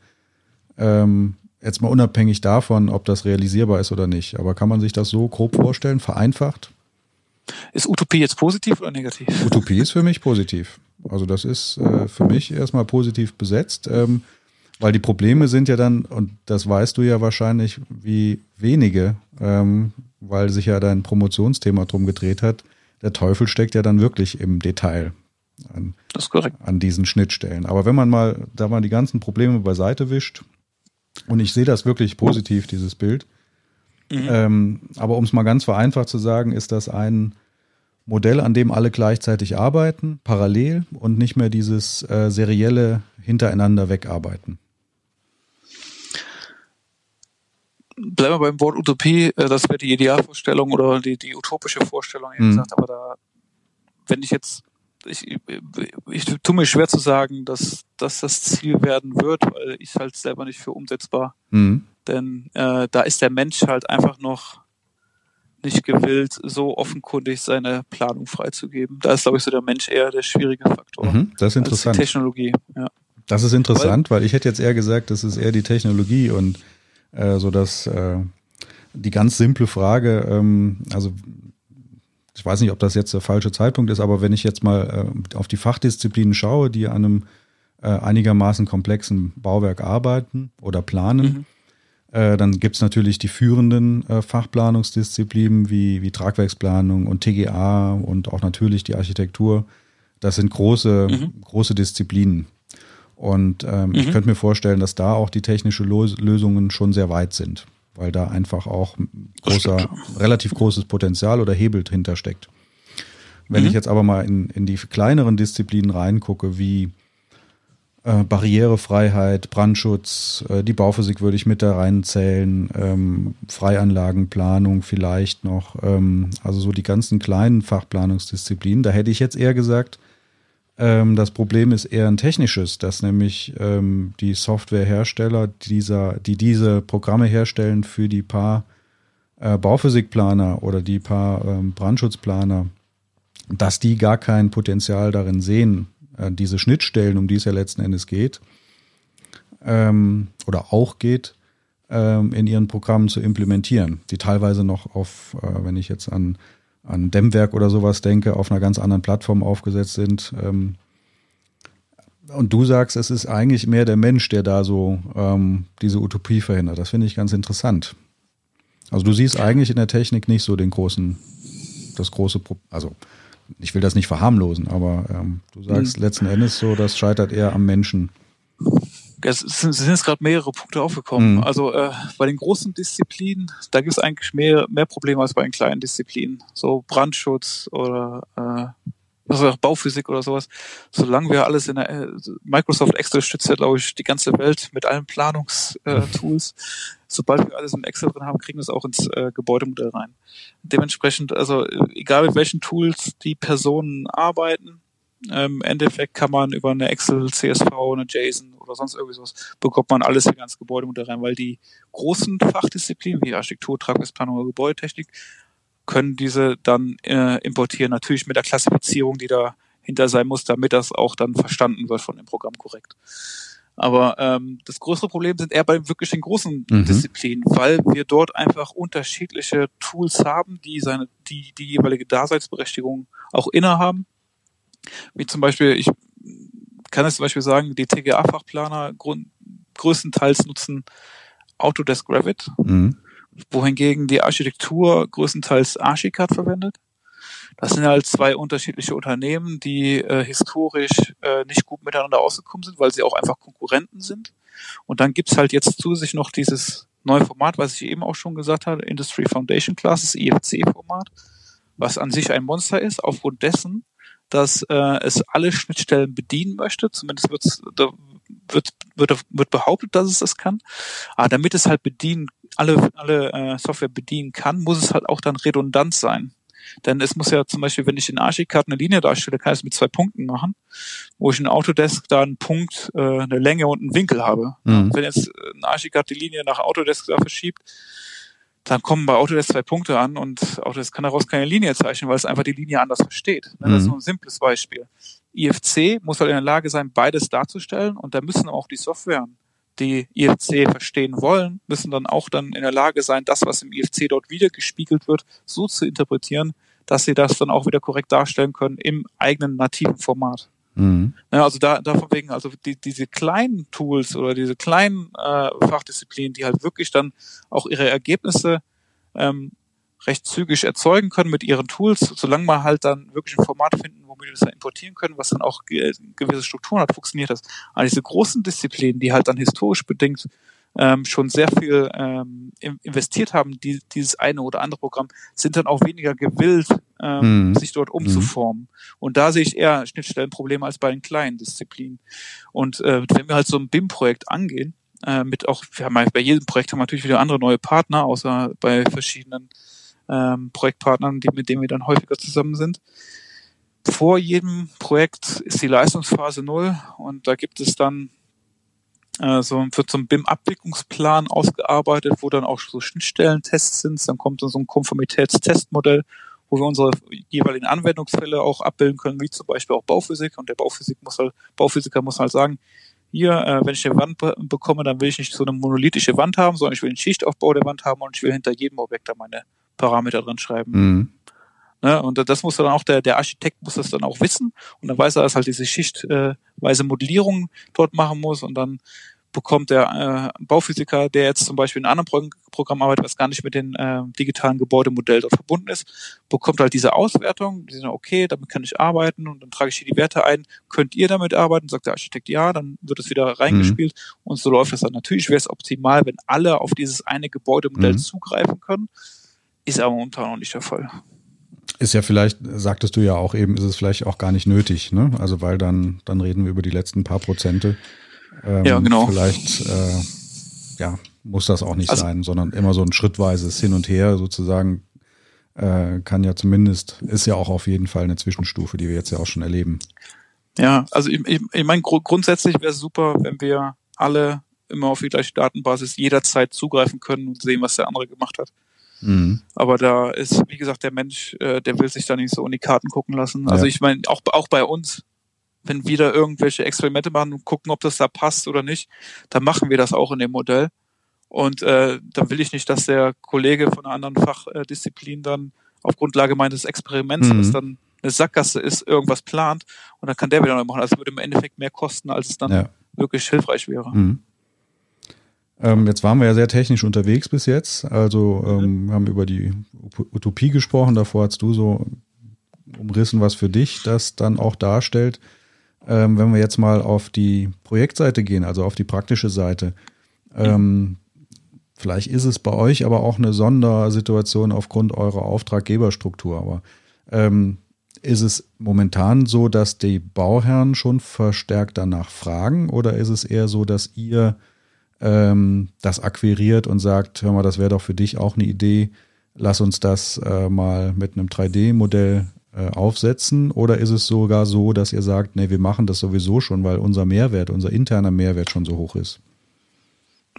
Ähm, jetzt mal unabhängig davon, ob das realisierbar ist oder nicht. Aber kann man sich das so grob vorstellen, vereinfacht? Ist Utopie jetzt positiv oder negativ? Utopie ist für mich positiv. Also das ist äh, für mich erstmal positiv besetzt. Ähm, weil die Probleme sind ja dann, und das weißt du ja wahrscheinlich wie wenige, ähm, weil sich ja dein Promotionsthema drum gedreht hat, der Teufel steckt ja dann wirklich im Detail an, das ist korrekt. an diesen Schnittstellen. Aber wenn man mal da mal die ganzen Probleme beiseite wischt, und ich sehe das wirklich positiv, dieses Bild, mhm. ähm, aber um es mal ganz vereinfacht zu sagen, ist das ein Modell, an dem alle gleichzeitig arbeiten, parallel und nicht mehr dieses äh, serielle hintereinander wegarbeiten. bleiben wir beim Wort Utopie, äh, das wäre die Idealvorstellung oder die, die utopische Vorstellung, mhm. gesagt, aber da, wenn ich jetzt, ich, ich, ich tue mir schwer zu sagen, dass, dass das Ziel werden wird, weil ich halt selber nicht für umsetzbar. Mhm. Denn äh, da ist der Mensch halt einfach noch nicht gewillt, so offenkundig seine Planung freizugeben. Da ist, glaube ich, so der Mensch eher der schwierige Faktor. Mhm, das ist interessant. die Technologie, ja. Das ist interessant, weil, weil ich hätte jetzt eher gesagt, das ist eher die Technologie und äh, so dass äh, die ganz simple Frage, ähm, also ich weiß nicht, ob das jetzt der falsche Zeitpunkt ist, aber wenn ich jetzt mal äh, auf die Fachdisziplinen schaue, die an einem äh, einigermaßen komplexen Bauwerk arbeiten oder planen, mhm. Äh, dann gibt's natürlich die führenden äh, Fachplanungsdisziplinen wie, wie Tragwerksplanung und TGA und auch natürlich die Architektur. Das sind große, mhm. große Disziplinen. Und ähm, mhm. ich könnte mir vorstellen, dass da auch die technischen Lösungen schon sehr weit sind, weil da einfach auch großer, relativ großes Potenzial oder Hebel hintersteckt. Wenn mhm. ich jetzt aber mal in, in die kleineren Disziplinen reingucke, wie äh, Barrierefreiheit, Brandschutz, äh, die Bauphysik würde ich mit da reinzählen, ähm, Freianlagenplanung vielleicht noch, ähm, also so die ganzen kleinen Fachplanungsdisziplinen. Da hätte ich jetzt eher gesagt, ähm, das Problem ist eher ein technisches, dass nämlich die Softwarehersteller dieser, die diese Programme herstellen für die paar äh, Bauphysikplaner oder die paar Brandschutzplaner, dass die gar kein Potenzial darin sehen, diese Schnittstellen, um die es ja letzten Endes geht, ähm, oder auch geht, ähm, in ihren Programmen zu implementieren, die teilweise noch auf, äh, wenn ich jetzt an an Dämmwerk oder sowas denke, auf einer ganz anderen Plattform aufgesetzt sind. Ähm, und du sagst, es ist eigentlich mehr der Mensch, der da so ähm, diese Utopie verhindert. Das finde ich ganz interessant. Also du siehst eigentlich in der Technik nicht so den großen, das große, Pro also ich will das nicht verharmlosen, aber ähm, du sagst mhm. letzten Endes so, das scheitert eher am Menschen es sind, sind jetzt gerade mehrere Punkte aufgekommen. Mhm. Also äh, bei den großen Disziplinen, da gibt es eigentlich mehr, mehr Probleme als bei den kleinen Disziplinen. So Brandschutz oder äh, also Bauphysik oder sowas. Solange wir alles in der äh, Microsoft Excel stützt ja, glaube ich, die ganze Welt mit allen Planungstools. Äh, Sobald wir alles in Excel drin haben, kriegen wir es auch ins äh, Gebäudemodell rein. Dementsprechend, also egal mit welchen Tools die Personen arbeiten, ähm, Im Endeffekt kann man über eine Excel, CSV, eine JSON oder sonst irgendwie sowas, bekommt man alles hier ganz Gebäudemodell rein, weil die großen Fachdisziplinen wie Architektur, Tragwerksplanung oder Gebäudetechnik können diese dann äh, importieren, natürlich mit der Klassifizierung, die dahinter sein muss, damit das auch dann verstanden wird von dem Programm korrekt. Aber ähm, das größere Problem sind eher bei wirklich den großen mhm. Disziplinen, weil wir dort einfach unterschiedliche Tools haben, die seine, die, die jeweilige Daseinsberechtigung auch innehaben. Wie zum Beispiel, ich kann es zum Beispiel sagen, die TGA-Fachplaner größtenteils nutzen Autodesk Revit, mhm. Wohingegen die Architektur größtenteils Archicad verwendet. Das sind halt zwei unterschiedliche Unternehmen, die äh, historisch äh, nicht gut miteinander ausgekommen sind, weil sie auch einfach Konkurrenten sind. Und dann gibt's halt jetzt zusätzlich noch dieses neue Format, was ich eben auch schon gesagt habe, Industry Foundation Classes, IFC-Format, was an sich ein Monster ist, aufgrund dessen, dass äh, es alle Schnittstellen bedienen möchte. Zumindest wird's, da wird, wird, wird behauptet, dass es das kann. Aber damit es halt bedienen, alle, alle äh, Software bedienen kann, muss es halt auch dann redundant sein. Denn es muss ja zum Beispiel, wenn ich in Archicad eine Linie darstelle, kann ich es mit zwei Punkten machen, wo ich in Autodesk da einen Punkt, äh, eine Länge und einen Winkel habe. Mhm. Wenn jetzt ein Archicad die Linie nach Autodesk da verschiebt, dann kommen bei Autodesk zwei Punkte an und Autodesk kann daraus keine Linie zeichnen, weil es einfach die Linie anders versteht. Mhm. Das ist mhm. nur ein simples Beispiel. IFC muss halt in der Lage sein, beides darzustellen und da müssen auch die Softwaren die IFC verstehen wollen, müssen dann auch dann in der Lage sein, das, was im IFC dort wieder gespiegelt wird, so zu interpretieren, dass sie das dann auch wieder korrekt darstellen können im eigenen nativen Format. Mhm. Ja, also da, davon wegen, also die, diese kleinen Tools oder diese kleinen äh, Fachdisziplinen, die halt wirklich dann auch ihre Ergebnisse ähm, recht zügig erzeugen können mit ihren Tools, solange wir halt dann wirklich ein Format finden, womit wir das dann importieren können, was dann auch gewisse Strukturen hat, funktioniert das. Aber diese großen Disziplinen, die halt dann historisch bedingt ähm, schon sehr viel ähm, investiert haben, die, dieses eine oder andere Programm, sind dann auch weniger gewillt, ähm, mhm. sich dort umzuformen. Mhm. Und da sehe ich eher Schnittstellenprobleme als bei den kleinen Disziplinen. Und äh, wenn wir halt so ein BIM-Projekt angehen, äh, mit auch, wir haben bei jedem Projekt haben wir natürlich wieder andere neue Partner, außer bei verschiedenen ähm, Projektpartnern, die, mit denen wir dann häufiger zusammen sind. Vor jedem Projekt ist die Leistungsphase null und da gibt es dann äh, so wird so ein BIM-Abwicklungsplan ausgearbeitet, wo dann auch so Schnittstellentests sind. Dann kommt dann so ein Konformitätstestmodell, wo wir unsere jeweiligen Anwendungsfälle auch abbilden können, wie zum Beispiel auch Bauphysik. Und der Bauphysik muss halt, Bauphysiker muss halt sagen, hier, äh, wenn ich eine Wand be bekomme, dann will ich nicht so eine monolithische Wand haben, sondern ich will einen Schichtaufbau der Wand haben und ich will hinter jedem Objekt da meine Parameter drin schreiben. Mhm. Ne? Und das muss dann auch der, der Architekt muss das dann auch wissen und dann weiß er, dass halt diese schichtweise Modellierung dort machen muss und dann bekommt der äh, Bauphysiker, der jetzt zum Beispiel in einem anderen Pro Programm arbeitet, was gar nicht mit dem äh, digitalen Gebäudemodell dort verbunden ist, bekommt halt diese Auswertung, die sind okay, damit kann ich arbeiten und dann trage ich hier die Werte ein, könnt ihr damit arbeiten? Sagt der Architekt ja, dann wird es wieder reingespielt mhm. und so läuft das dann. Natürlich wäre es optimal, wenn alle auf dieses eine Gebäudemodell mhm. zugreifen können, ist aber momentan noch nicht der Fall. Ist ja vielleicht, sagtest du ja auch eben, ist es vielleicht auch gar nicht nötig, ne? Also weil dann, dann reden wir über die letzten paar Prozente. Ähm, ja, genau. Vielleicht, äh, ja, muss das auch nicht also, sein, sondern immer so ein schrittweises Hin und Her sozusagen äh, kann ja zumindest, ist ja auch auf jeden Fall eine Zwischenstufe, die wir jetzt ja auch schon erleben. Ja, also ich, ich, ich meine, gr grundsätzlich wäre es super, wenn wir alle immer auf die gleiche Datenbasis jederzeit zugreifen können und sehen, was der andere gemacht hat. Mhm. Aber da ist, wie gesagt, der Mensch, äh, der will sich da nicht so in die Karten gucken lassen. Also ja. ich meine, auch, auch bei uns, wenn wir da irgendwelche Experimente machen und gucken, ob das da passt oder nicht, dann machen wir das auch in dem Modell. Und äh, da will ich nicht, dass der Kollege von einer anderen Fachdisziplin dann auf Grundlage meines Experiments, mhm. dann eine Sackgasse ist, irgendwas plant und dann kann der wieder neu machen. Also es würde im Endeffekt mehr kosten, als es dann ja. wirklich hilfreich wäre. Mhm. Ähm, jetzt waren wir ja sehr technisch unterwegs bis jetzt. Also ähm, haben über die Utopie gesprochen. Davor hast du so umrissen, was für dich das dann auch darstellt. Ähm, wenn wir jetzt mal auf die Projektseite gehen, also auf die praktische Seite, ähm, vielleicht ist es bei euch aber auch eine Sondersituation aufgrund eurer Auftraggeberstruktur. Aber ähm, ist es momentan so, dass die Bauherren schon verstärkt danach fragen oder ist es eher so, dass ihr ähm, das akquiriert und sagt, hör mal, das wäre doch für dich auch eine Idee, lass uns das äh, mal mit einem 3D-Modell äh, aufsetzen? Oder ist es sogar so, dass ihr sagt, nee, wir machen das sowieso schon, weil unser Mehrwert, unser interner Mehrwert schon so hoch ist?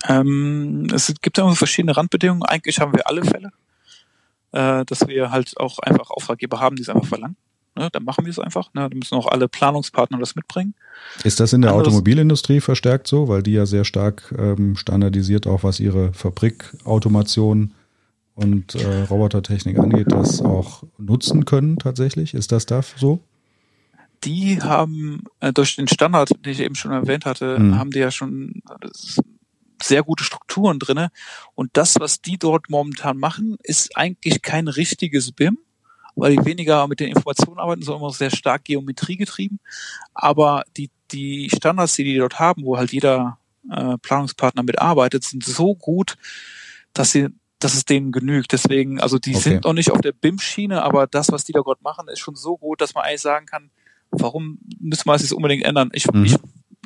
Ähm, es gibt ja verschiedene Randbedingungen. Eigentlich haben wir alle Fälle, äh, dass wir halt auch einfach Auftraggeber haben, die es einfach verlangen. Ne, dann machen wir es einfach. Ne, dann müssen auch alle Planungspartner das mitbringen. Ist das in der Anderes, Automobilindustrie verstärkt so, weil die ja sehr stark ähm, standardisiert, auch was ihre Fabrikautomation und äh, Robotertechnik angeht, das auch nutzen können tatsächlich? Ist das da so? Die haben äh, durch den Standard, den ich eben schon erwähnt hatte, mhm. haben die ja schon sehr gute Strukturen drinne. Und das, was die dort momentan machen, ist eigentlich kein richtiges BIM, weil die weniger mit den Informationen arbeiten, sondern immer sehr stark Geometrie getrieben. Aber die, die Standards, die die dort haben, wo halt jeder äh, Planungspartner mitarbeitet, sind so gut, dass sie dass es denen genügt. Deswegen, also die okay. sind noch nicht auf der BIM-Schiene, aber das, was die da gerade machen, ist schon so gut, dass man eigentlich sagen kann, warum müssen wir es jetzt unbedingt ändern? Ich, mhm. ich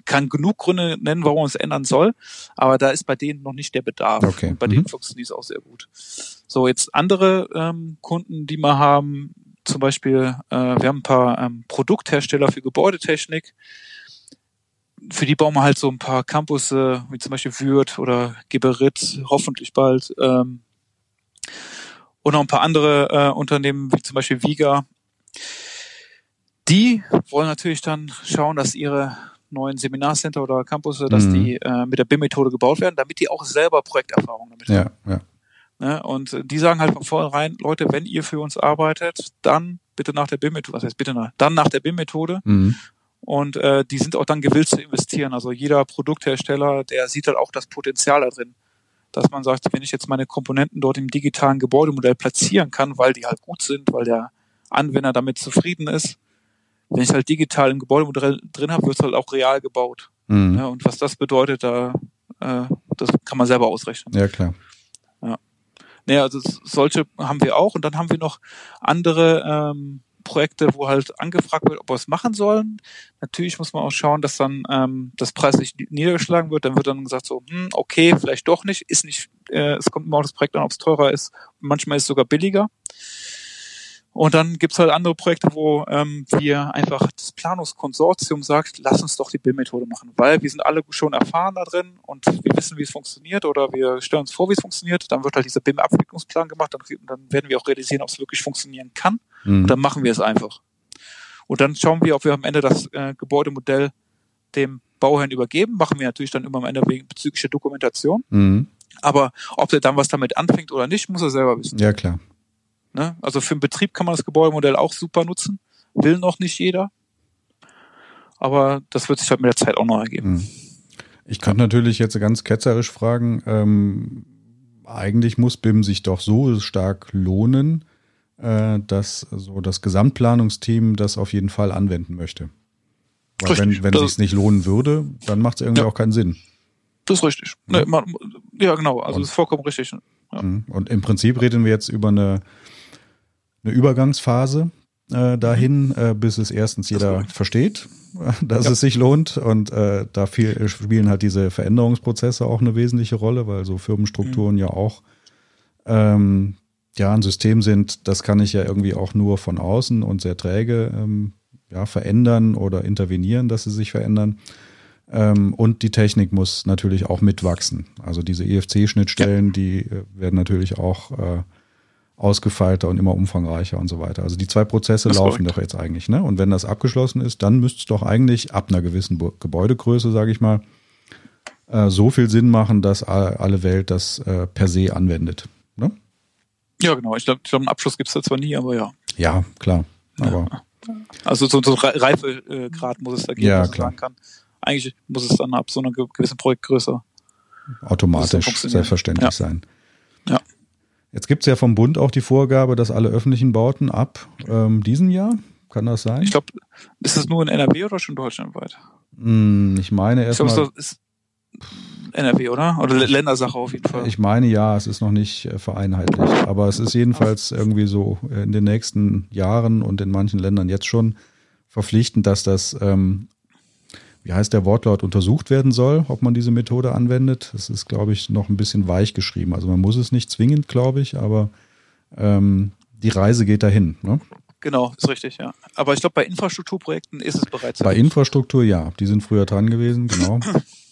kann genug Gründe nennen, warum man es ändern soll, aber da ist bei denen noch nicht der Bedarf. Okay. Und bei mhm. denen funktioniert es auch sehr gut. So, jetzt andere ähm, Kunden, die wir haben, zum Beispiel, äh, wir haben ein paar ähm, Produkthersteller für Gebäudetechnik, für die bauen wir halt so ein paar Campus, wie zum Beispiel Würth oder Geberit, hoffentlich bald. Ähm, und noch ein paar andere äh, Unternehmen, wie zum Beispiel Viga. Die wollen natürlich dann schauen, dass ihre neuen Seminarcenter oder Campus, dass mhm. die äh, mit der BIM-Methode gebaut werden, damit die auch selber Projekterfahrung damit haben. Ja, ja. Ne? Und die sagen halt von vornherein, Leute, wenn ihr für uns arbeitet, dann bitte nach der BIM-Methode, was heißt bitte nach, dann nach der BIM-Methode. Mhm. Und äh, die sind auch dann gewillt zu investieren. Also jeder Produkthersteller, der sieht halt auch das Potenzial da drin. Dass man sagt, wenn ich jetzt meine Komponenten dort im digitalen Gebäudemodell platzieren kann, weil die halt gut sind, weil der Anwender damit zufrieden ist, wenn ich halt digital im Gebäudemodell drin habe, wird es halt auch real gebaut. Mhm. Ja, und was das bedeutet, da äh, das kann man selber ausrechnen. Ja, klar. Ja. Naja, also solche haben wir auch und dann haben wir noch andere ähm, Projekte, wo halt angefragt wird, ob wir es machen sollen. Natürlich muss man auch schauen, dass dann ähm, das preislich niedergeschlagen wird. Dann wird dann gesagt so, hm, okay, vielleicht doch nicht, ist nicht, äh, es kommt immer auf das Projekt an, ob es teurer ist. Manchmal ist es sogar billiger. Und dann gibt's halt andere Projekte, wo ähm, wir einfach das Planungskonsortium sagt, lass uns doch die BIM-Methode machen, weil wir sind alle schon erfahren da drin und wir wissen, wie es funktioniert oder wir stellen uns vor, wie es funktioniert. Dann wird halt dieser BIM-Abwicklungsplan gemacht, dann, dann, werden wir auch realisieren, ob es wirklich funktionieren kann. Mhm. Und dann machen wir es einfach. Und dann schauen wir, ob wir am Ende das äh, Gebäudemodell dem Bauherrn übergeben. Machen wir natürlich dann immer am Ende wegen bezüglich der Dokumentation. Mhm. Aber ob er dann was damit anfängt oder nicht, muss er selber wissen. Ja, klar. Ne? Also für den Betrieb kann man das Gebäudemodell auch super nutzen. Will noch nicht jeder. Aber das wird sich halt mit der Zeit auch noch ergeben. Hm. Ich kann natürlich jetzt ganz ketzerisch fragen, ähm, eigentlich muss BIM sich doch so stark lohnen, äh, dass so das Gesamtplanungsteam das auf jeden Fall anwenden möchte. Weil richtig, wenn, wenn es sich nicht lohnen würde, dann macht es irgendwie ja. auch keinen Sinn. Das ist richtig. Ja, ne, man, ja genau, also das ist vollkommen richtig. Ja. Hm. Und im Prinzip reden wir jetzt über eine eine Übergangsphase äh, dahin, mhm. äh, bis es erstens jeder versteht, dass ja. es sich lohnt. Und äh, da viel, spielen halt diese Veränderungsprozesse auch eine wesentliche Rolle, weil so Firmenstrukturen mhm. ja auch ähm, ja ein System sind, das kann ich ja irgendwie auch nur von außen und sehr träge ähm, ja, verändern oder intervenieren, dass sie sich verändern. Ähm, und die Technik muss natürlich auch mitwachsen. Also diese EFC-Schnittstellen, ja. die äh, werden natürlich auch äh, ausgefeilter und immer umfangreicher und so weiter. Also die zwei Prozesse das laufen doch jetzt eigentlich, ne? Und wenn das abgeschlossen ist, dann müsste es doch eigentlich ab einer gewissen Gebäudegröße, sage ich mal, äh, so viel Sinn machen, dass alle Welt das äh, per se anwendet. Ne? Ja, genau. Ich glaube, glaub, einen Abschluss gibt es da zwar nie, aber ja. Ja, klar. Aber ja. Also so, so ein Reifegrad muss es da geben, ja, dass klar. sagen kann. Eigentlich muss es dann ab so einer gewissen Projektgröße automatisch selbstverständlich ja. sein. Ja. Jetzt gibt es ja vom Bund auch die Vorgabe, dass alle öffentlichen Bauten ab ähm, diesem Jahr, kann das sein? Ich glaube, ist das nur in NRW oder schon deutschlandweit? Hm, ich meine erstmal. Ich glaube, es ist NRW, oder? Oder Ländersache auf jeden Fall. Ich meine ja, es ist noch nicht äh, vereinheitlicht. Aber es ist jedenfalls irgendwie so in den nächsten Jahren und in manchen Ländern jetzt schon verpflichtend, dass das ähm, wie heißt der Wortlaut, untersucht werden soll, ob man diese Methode anwendet. Das ist, glaube ich, noch ein bisschen weich geschrieben. Also man muss es nicht zwingend, glaube ich, aber ähm, die Reise geht dahin. Ne? Genau, ist richtig, ja. Aber ich glaube, bei Infrastrukturprojekten ist es bereits. Bei Infrastruktur ja, die sind früher dran gewesen, genau.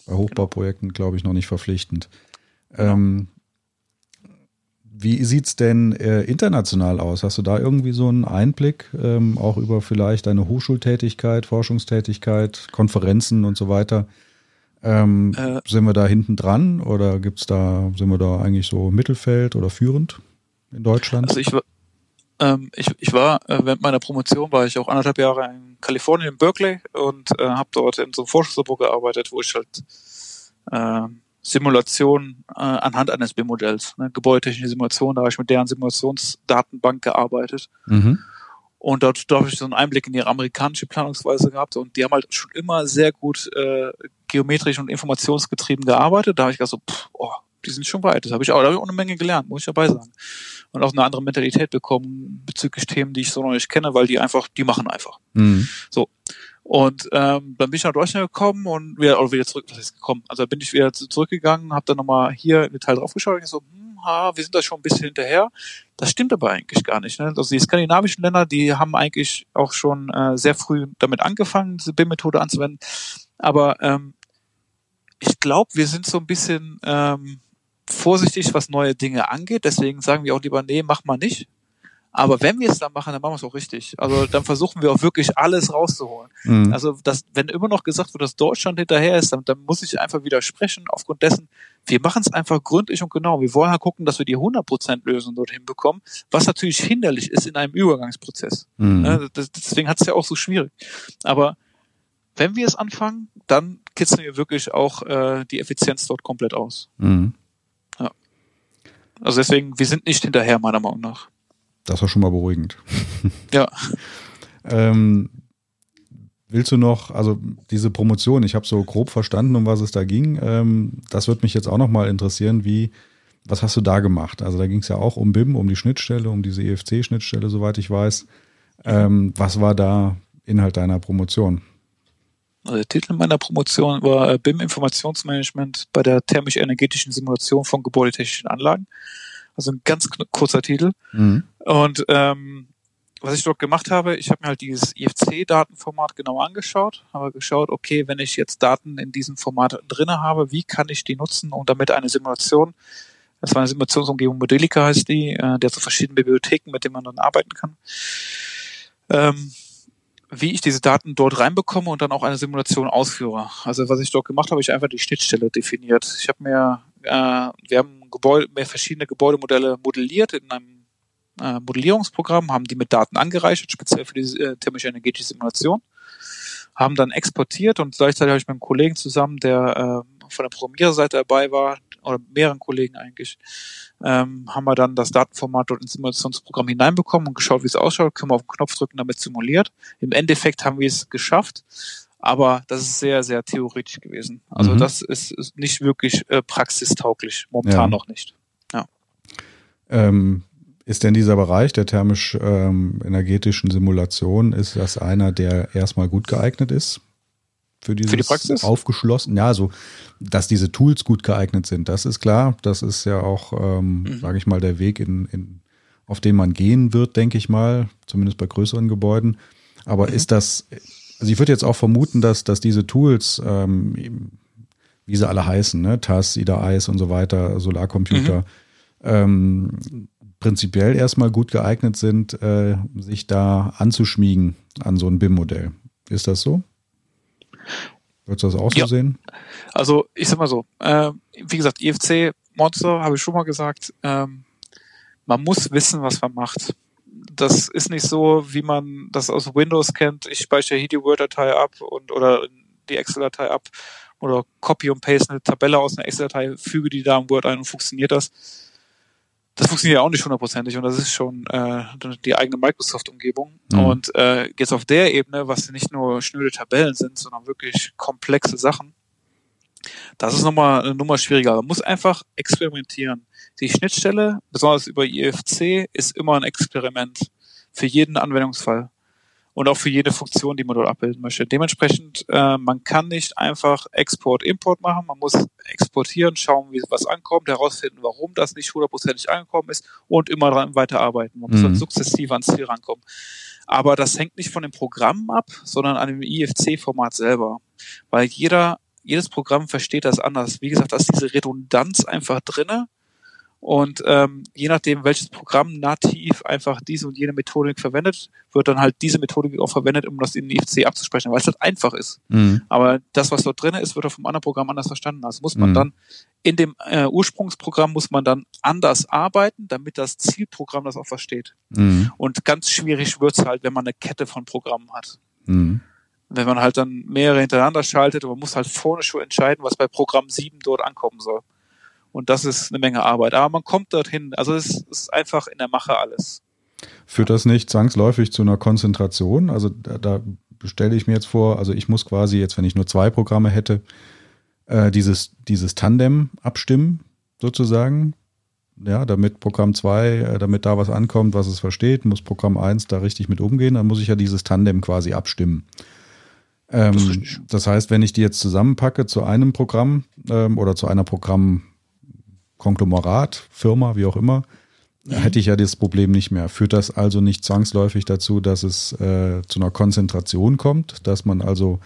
bei Hochbauprojekten, glaube ich, noch nicht verpflichtend. Ähm, wie sieht's denn äh, international aus? Hast du da irgendwie so einen Einblick, ähm, auch über vielleicht deine Hochschultätigkeit, Forschungstätigkeit, Konferenzen und so weiter? Ähm, äh, sind wir da hinten dran oder gibt's da, sind wir da eigentlich so Mittelfeld oder führend in Deutschland? Also ich, ähm, ich, ich war, äh, während meiner Promotion war ich auch anderthalb Jahre in Kalifornien, in Berkeley und äh, habe dort in so einem Forschungslabor gearbeitet, wo ich halt äh, Simulation äh, anhand eines BIM-Modells, ne, gebäudetechnische Simulation, da habe ich mit deren Simulationsdatenbank gearbeitet. Mhm. Und dort, dort habe ich so einen Einblick in ihre amerikanische Planungsweise gehabt und die haben halt schon immer sehr gut äh, geometrisch und informationsgetrieben gearbeitet. Da habe ich gedacht so, pff, oh, die sind schon weit. Das habe ich auch, da habe ich auch eine Menge gelernt, muss ich dabei sagen. Und auch eine andere Mentalität bekommen bezüglich Themen, die ich so noch nicht kenne, weil die einfach, die machen einfach. Mhm. So. Und ähm, dann bin ich nach Deutschland gekommen und wieder, oder wieder zurück, was ist gekommen? Also bin ich wieder zurückgegangen, habe dann nochmal hier in Detail draufgeschaut und so, hm, ha, wir sind da schon ein bisschen hinterher. Das stimmt aber eigentlich gar nicht. Ne? Also die skandinavischen Länder, die haben eigentlich auch schon äh, sehr früh damit angefangen, diese BIM-Methode anzuwenden. Aber ähm, ich glaube, wir sind so ein bisschen ähm, vorsichtig, was neue Dinge angeht. Deswegen sagen wir auch lieber, nee, mach mal nicht. Aber wenn wir es dann machen, dann machen wir es auch richtig. Also dann versuchen wir auch wirklich alles rauszuholen. Mhm. Also das, wenn immer noch gesagt wird, dass Deutschland hinterher ist, dann, dann muss ich einfach widersprechen aufgrund dessen, wir machen es einfach gründlich und genau. Wir wollen halt gucken, dass wir die 100% Lösung dorthin bekommen, was natürlich hinderlich ist in einem Übergangsprozess. Mhm. Ne, deswegen hat es ja auch so schwierig. Aber wenn wir es anfangen, dann kitzeln wir wirklich auch äh, die Effizienz dort komplett aus. Mhm. Ja. Also deswegen, wir sind nicht hinterher, meiner Meinung nach. Das war schon mal beruhigend. Ja. ähm, willst du noch, also diese Promotion, ich habe so grob verstanden, um was es da ging. Ähm, das wird mich jetzt auch noch mal interessieren, wie, was hast du da gemacht? Also da ging es ja auch um BIM, um die Schnittstelle, um diese EFC-Schnittstelle, soweit ich weiß. Ähm, was war da Inhalt deiner Promotion? Also der Titel meiner Promotion war äh, BIM Informationsmanagement bei der thermisch-energetischen Simulation von gebäudetechnischen Anlagen. Also ein ganz kurzer Titel. Mhm. Und ähm, was ich dort gemacht habe, ich habe mir halt dieses IFC-Datenformat genau angeschaut, habe geschaut, okay, wenn ich jetzt Daten in diesem Format drinne habe, wie kann ich die nutzen, um damit eine Simulation, das war eine Simulationsumgebung Modelica heißt die, äh, der zu verschiedenen Bibliotheken, mit denen man dann arbeiten kann, ähm, wie ich diese Daten dort reinbekomme und dann auch eine Simulation ausführe. Also was ich dort gemacht habe, ich einfach die Schnittstelle definiert. Ich habe mir, äh, wir haben Gebäude, mehr verschiedene Gebäudemodelle modelliert in einem äh, Modellierungsprogramm, haben die mit Daten angereichert, speziell für die äh, thermische energetische Simulation, haben dann exportiert und gleichzeitig habe ich mit einem Kollegen zusammen, der äh, von der Programmiererseite dabei war, oder mehreren Kollegen eigentlich, ähm, haben wir dann das Datenformat dort ins Simulationsprogramm hineinbekommen und geschaut, wie es ausschaut, können wir auf den Knopf drücken, damit simuliert. Im Endeffekt haben wir es geschafft, aber das ist sehr, sehr theoretisch gewesen. Also mhm. das ist, ist, nicht wirklich äh, praxistauglich, momentan ja. noch nicht. Ja. Ähm, ist denn dieser Bereich der thermisch-energetischen ähm, Simulation, ist das einer, der erstmal gut geeignet ist? für dieses für die Praxis? aufgeschlossen. Ja, so, dass diese Tools gut geeignet sind, das ist klar. Das ist ja auch, ähm, mhm. sage ich mal, der Weg, in, in, auf den man gehen wird, denke ich mal, zumindest bei größeren Gebäuden. Aber mhm. ist das, also ich würde jetzt auch vermuten, dass, dass diese Tools, ähm, wie sie alle heißen, ne, TAS, IDA Eis und so weiter, Solarcomputer, mhm. ähm, prinzipiell erstmal gut geeignet sind, äh, sich da anzuschmiegen an so ein BIM-Modell. Ist das so? Würdest du das auch so sehen? Also ich sag mal so, äh, wie gesagt, IFC Monster habe ich schon mal gesagt, ähm, man muss wissen, was man macht. Das ist nicht so, wie man das aus Windows kennt. Ich speichere hier die Word-Datei ab und oder die Excel-Datei ab oder copy und paste eine Tabelle aus einer Excel-Datei, füge die da im Word ein und funktioniert das das funktioniert ja auch nicht hundertprozentig und das ist schon äh, die eigene Microsoft-Umgebung. Mhm. Und äh, jetzt auf der Ebene, was nicht nur schnöde Tabellen sind, sondern wirklich komplexe Sachen, das ist nochmal eine Nummer schwieriger. Man muss einfach experimentieren. Die Schnittstelle, besonders über IFC, ist immer ein Experiment für jeden Anwendungsfall und auch für jede Funktion, die man dort abbilden möchte. Dementsprechend, äh, man kann nicht einfach Export, Import machen. Man muss exportieren, schauen, wie was ankommt, herausfinden, warum das nicht hundertprozentig angekommen ist und immer dran weiterarbeiten. Man mhm. muss dann sukzessiv ans Ziel rankommen. Aber das hängt nicht von dem Programm ab, sondern an dem IFC-Format selber. Weil jeder, jedes Programm versteht das anders. Wie gesagt, da ist diese Redundanz einfach drinne Und ähm, je nachdem, welches Programm nativ einfach diese und jene Methodik verwendet, wird dann halt diese Methodik auch verwendet, um das in IFC abzusprechen, weil es halt einfach ist. Mhm. Aber das, was dort drin ist, wird auch vom anderen Programm anders verstanden. Also muss man mhm. dann in dem äh, Ursprungsprogramm muss man dann anders arbeiten, damit das Zielprogramm das auch versteht. Mhm. Und ganz schwierig wird's halt, wenn man eine Kette von Programmen hat. Mhm. Wenn man halt dann mehrere hintereinander schaltet, und man muss halt vorne schon entscheiden, was bei Programm 7 dort ankommen soll. Und das ist eine Menge Arbeit. Aber man kommt dorthin. Also es ist einfach in der Mache alles. Führt das nicht zwangsläufig zu einer Konzentration? Also da, da stelle ich mir jetzt vor, also ich muss quasi jetzt, wenn ich nur zwei Programme hätte, äh, dieses, dieses Tandem abstimmen, sozusagen. Ja, damit Programm 2, äh, damit da was ankommt, was es versteht, muss Programm 1 da richtig mit umgehen, dann muss ich ja dieses Tandem quasi abstimmen. Ähm, das heißt, wenn ich die jetzt zusammenpacke zu einem Programm ähm, oder zu einer Programm Konglomerat, Firma, wie auch immer, mhm. hätte ich ja das Problem nicht mehr. Führt das also nicht zwangsläufig dazu, dass es äh, zu einer Konzentration kommt, dass man also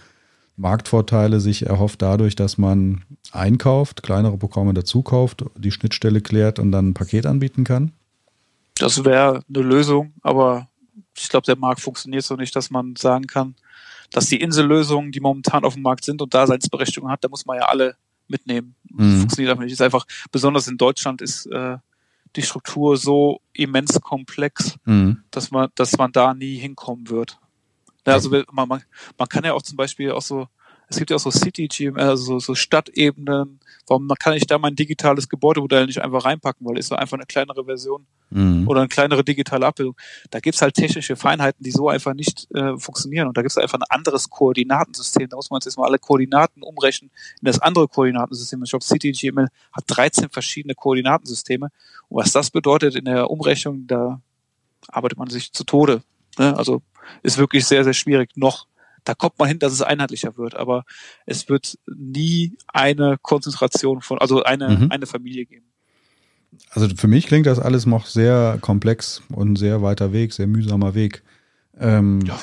Marktvorteile sich erhofft dadurch, dass man einkauft, kleinere Programme dazukauft, die Schnittstelle klärt und dann ein Paket anbieten kann? Das wäre eine Lösung, aber ich glaube, der Markt funktioniert so nicht, dass man sagen kann, dass die Insellösungen, die momentan auf dem Markt sind und Daseinsberechtigung hat, da muss man ja alle mitnehmen. Mhm. Funktioniert einfach nicht. Ist einfach, besonders in Deutschland ist äh, die Struktur so immens komplex, mhm. dass man, dass man da nie hinkommen wird. Ja, also man, man, man kann ja auch zum Beispiel auch so es gibt ja auch so City GML, also so, so Stadtebenen. Warum kann ich da mein digitales Gebäudemodell nicht einfach reinpacken, weil ist so einfach eine kleinere Version mhm. oder eine kleinere digitale Abbildung. Da gibt's halt technische Feinheiten, die so einfach nicht äh, funktionieren. Und da gibt's einfach ein anderes Koordinatensystem. Da muss man jetzt mal alle Koordinaten umrechnen in das andere Koordinatensystem. Ich glaube, City GML hat 13 verschiedene Koordinatensysteme. Und was das bedeutet in der Umrechnung, da arbeitet man sich zu Tode. Ne? Also ist wirklich sehr, sehr schwierig noch da kommt man hin, dass es einheitlicher wird, aber es wird nie eine Konzentration von, also eine, mhm. eine Familie geben. Also für mich klingt das alles noch sehr komplex und sehr weiter Weg, sehr mühsamer Weg. Ähm, ja,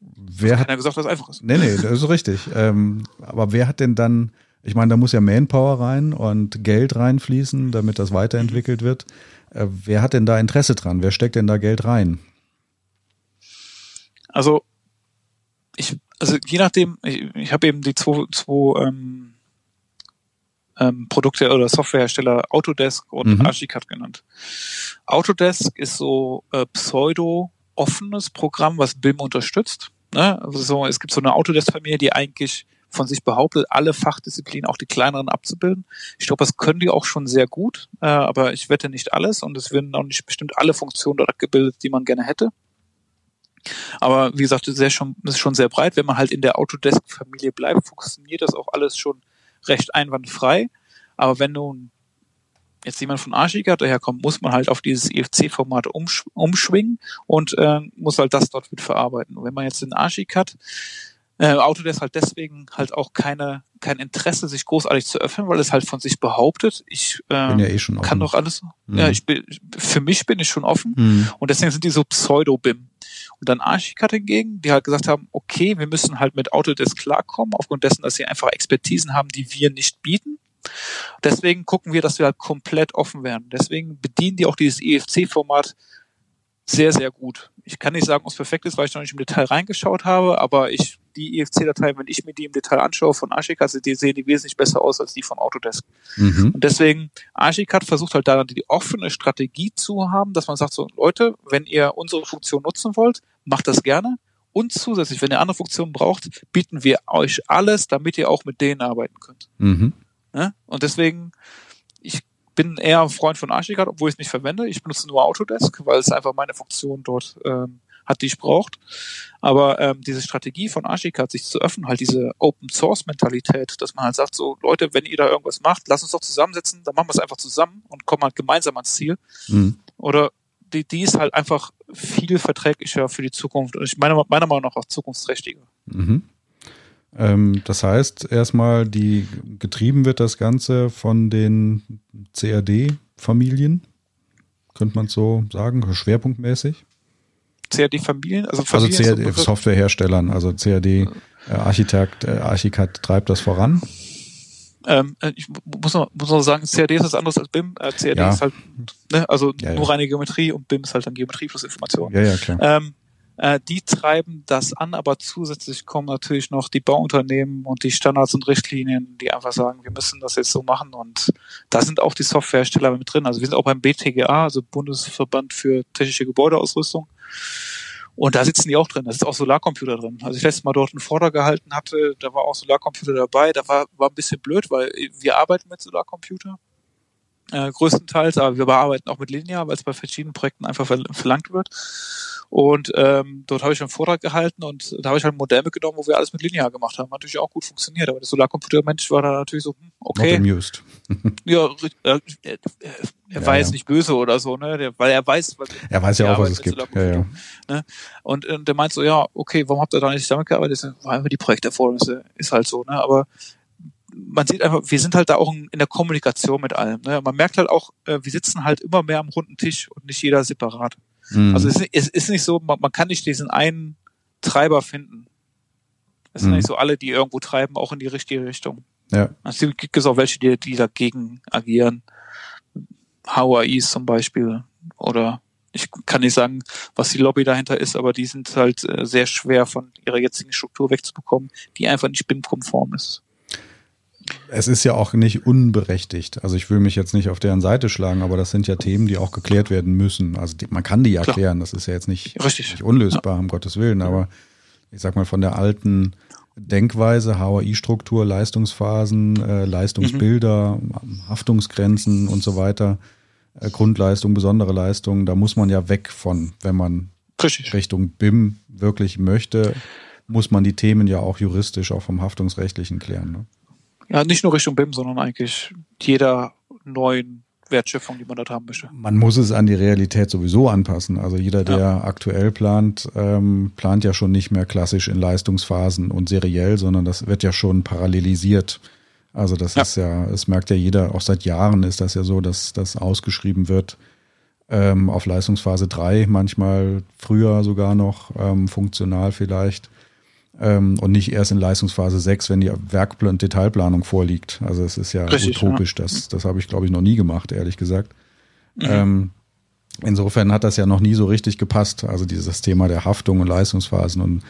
wer hat keiner gesagt, dass es einfach ist. Nee, nee, das ist richtig. ähm, aber wer hat denn dann, ich meine, da muss ja Manpower rein und Geld reinfließen, damit das weiterentwickelt wird. Äh, wer hat denn da Interesse dran? Wer steckt denn da Geld rein? Also ich, also je nachdem, ich, ich habe eben die zwei, zwei ähm, ähm, Produkte oder Softwarehersteller Autodesk und mhm. Archicad genannt. Autodesk ist so äh, pseudo offenes Programm, was BIM unterstützt. Ne? Also so, es gibt so eine Autodesk-Familie, die eigentlich von sich behauptet, alle Fachdisziplinen, auch die kleineren abzubilden. Ich glaube, das können die auch schon sehr gut, äh, aber ich wette nicht alles und es werden auch nicht bestimmt alle Funktionen dort abgebildet, die man gerne hätte. Aber wie gesagt, das ist, schon, ist schon sehr breit. Wenn man halt in der Autodesk-Familie bleibt, funktioniert das auch alles schon recht einwandfrei. Aber wenn nun jetzt jemand von Archicad daherkommt, muss man halt auf dieses EFC-Format umsch umschwingen und äh, muss halt das dort mit verarbeiten. Und wenn man jetzt in Archicad äh, Autodesk halt deswegen halt auch keine kein Interesse, sich großartig zu öffnen, weil es halt von sich behauptet, ich äh, bin ja eh schon kann doch alles. Mhm. Ja, ich bin für mich bin ich schon offen mhm. und deswegen sind die so Pseudo-BIM. Und dann Archicad hingegen, die halt gesagt haben, okay, wir müssen halt mit Autodesk klarkommen, aufgrund dessen, dass sie einfach Expertisen haben, die wir nicht bieten. Deswegen gucken wir, dass wir halt komplett offen werden. Deswegen bedienen die auch dieses EFC-Format sehr, sehr gut. Ich kann nicht sagen, ob es perfekt ist, weil ich noch nicht im Detail reingeschaut habe, aber ich, die EFC-Dateien, wenn ich mir die im Detail anschaue von Archicad, die sehen die wesentlich besser aus als die von Autodesk. Mhm. Und deswegen, Archicad versucht halt da die offene Strategie zu haben, dass man sagt so, Leute, wenn ihr unsere Funktion nutzen wollt, macht das gerne. Und zusätzlich, wenn ihr andere Funktionen braucht, bieten wir euch alles, damit ihr auch mit denen arbeiten könnt. Mhm. Ja? Und deswegen, bin eher ein Freund von Archicad, obwohl ich es nicht verwende. Ich benutze nur Autodesk, weil es einfach meine Funktion dort ähm, hat, die ich braucht. Aber ähm, diese Strategie von Archicad, sich zu öffnen, halt diese Open Source Mentalität, dass man halt sagt, so Leute, wenn ihr da irgendwas macht, lasst uns doch zusammensetzen, dann machen wir es einfach zusammen und kommen halt gemeinsam ans Ziel. Mhm. Oder die, die ist halt einfach viel verträglicher für die Zukunft und ich meine meiner Meinung nach auch zukunftsträchtiger. Mhm. Ähm, das heißt erstmal, die getrieben wird das Ganze von den CAD-Familien, könnte man so sagen, schwerpunktmäßig. CAD-Familien, also, also Familien also CAD, Softwareherstellern, also CAD äh, Archicad treibt das voran. Ähm, äh, ich muss noch, muss noch sagen, CAD ist was anderes als BIM. Äh, CAD ja. ist halt, ne, also ja, nur reine Geometrie und BIM ist halt dann Geometrie plus Information. Ja, ja, klar. Ähm, äh, die treiben das an, aber zusätzlich kommen natürlich noch die Bauunternehmen und die Standards und Richtlinien, die einfach sagen, wir müssen das jetzt so machen und da sind auch die Softwarehersteller mit drin. Also wir sind auch beim BTGA, also Bundesverband für technische Gebäudeausrüstung. Und da sitzen die auch drin. Da ist auch Solarcomputer drin. Also ich letztes Mal dort einen Vortrag gehalten hatte, da war auch Solarcomputer dabei. Da war, war ein bisschen blöd, weil wir arbeiten mit Solarcomputer. Äh, größtenteils, aber wir bearbeiten auch mit Linear, weil es bei verschiedenen Projekten einfach verlangt wird. Und ähm, dort habe ich einen Vortrag gehalten und da habe ich halt ein Modell mitgenommen, wo wir alles mit Linear gemacht haben. Hat natürlich auch gut funktioniert, aber der Solarcomputer-Mensch war da natürlich so, hm, okay. Not amused. ja, äh, er, er war ja, jetzt nicht böse oder so, ne? Der, weil er weiß, was er weiß ja auch, was es gibt. Ja, ja. Ne? Und, und der meint so, ja, okay, warum habt ihr da nicht damit gearbeitet? Das war einfach die Projekterfordernisse, ist halt so, ne? Aber man sieht einfach, wir sind halt da auch in der Kommunikation mit allem. Ne? Man merkt halt auch, äh, wir sitzen halt immer mehr am runden Tisch und nicht jeder separat. Mhm. Also es ist, es ist nicht so, man, man, kann nicht diesen einen Treiber finden. Es sind mhm. nicht so alle, die irgendwo treiben, auch in die richtige Richtung. Ja. Also gibt es auch welche, die, die dagegen agieren. HUAIs zum Beispiel. Oder ich kann nicht sagen, was die Lobby dahinter ist, aber die sind halt äh, sehr schwer von ihrer jetzigen Struktur wegzubekommen, die einfach nicht BIM-konform ist es ist ja auch nicht unberechtigt. Also ich will mich jetzt nicht auf deren Seite schlagen, aber das sind ja Themen, die auch geklärt werden müssen. Also die, man kann die ja klären, das ist ja jetzt nicht, nicht unlösbar, ja. um Gottes Willen, aber ich sag mal von der alten Denkweise, HAI-Struktur, Leistungsphasen, äh, Leistungsbilder, mhm. Haftungsgrenzen und so weiter, äh, Grundleistung, besondere Leistung, da muss man ja weg von, wenn man Richtig. Richtung BIM wirklich möchte, muss man die Themen ja auch juristisch, auch vom Haftungsrechtlichen klären. Ne? Ja, nicht nur Richtung BIM, sondern eigentlich jeder neuen Wertschöpfung, die man dort haben möchte. Man muss es an die Realität sowieso anpassen. Also jeder, der ja. aktuell plant, ähm, plant ja schon nicht mehr klassisch in Leistungsphasen und seriell, sondern das wird ja schon parallelisiert. Also das ja. ist ja, es merkt ja jeder, auch seit Jahren ist das ja so, dass das ausgeschrieben wird ähm, auf Leistungsphase 3, manchmal früher sogar noch, ähm, funktional vielleicht ähm, und nicht erst in Leistungsphase 6, wenn die Werkplan Detailplanung vorliegt. Also es ist ja Richtig, utopisch, ja. das, das habe ich, glaube ich, noch nie gemacht, ehrlich gesagt. Mhm. Ähm, insofern hat das ja noch nie so richtig gepasst, also dieses Thema der Haftung und Leistungsphasen. Und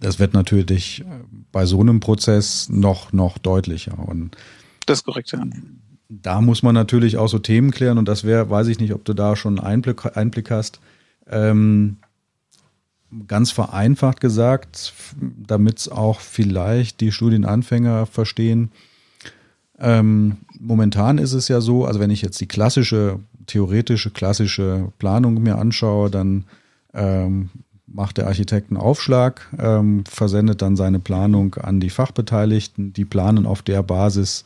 das wird natürlich bei so einem Prozess noch, noch deutlicher. Und das ist korrekt, ja. Da muss man natürlich auch so Themen klären und das wäre, weiß ich nicht, ob du da schon Einblick, Einblick hast. Ähm, ganz vereinfacht gesagt, damit es auch vielleicht die Studienanfänger verstehen. Ähm, momentan ist es ja so, also wenn ich jetzt die klassische, theoretische, klassische Planung mir anschaue, dann ähm, macht der Architekt einen Aufschlag, ähm, versendet dann seine Planung an die Fachbeteiligten, die planen auf der Basis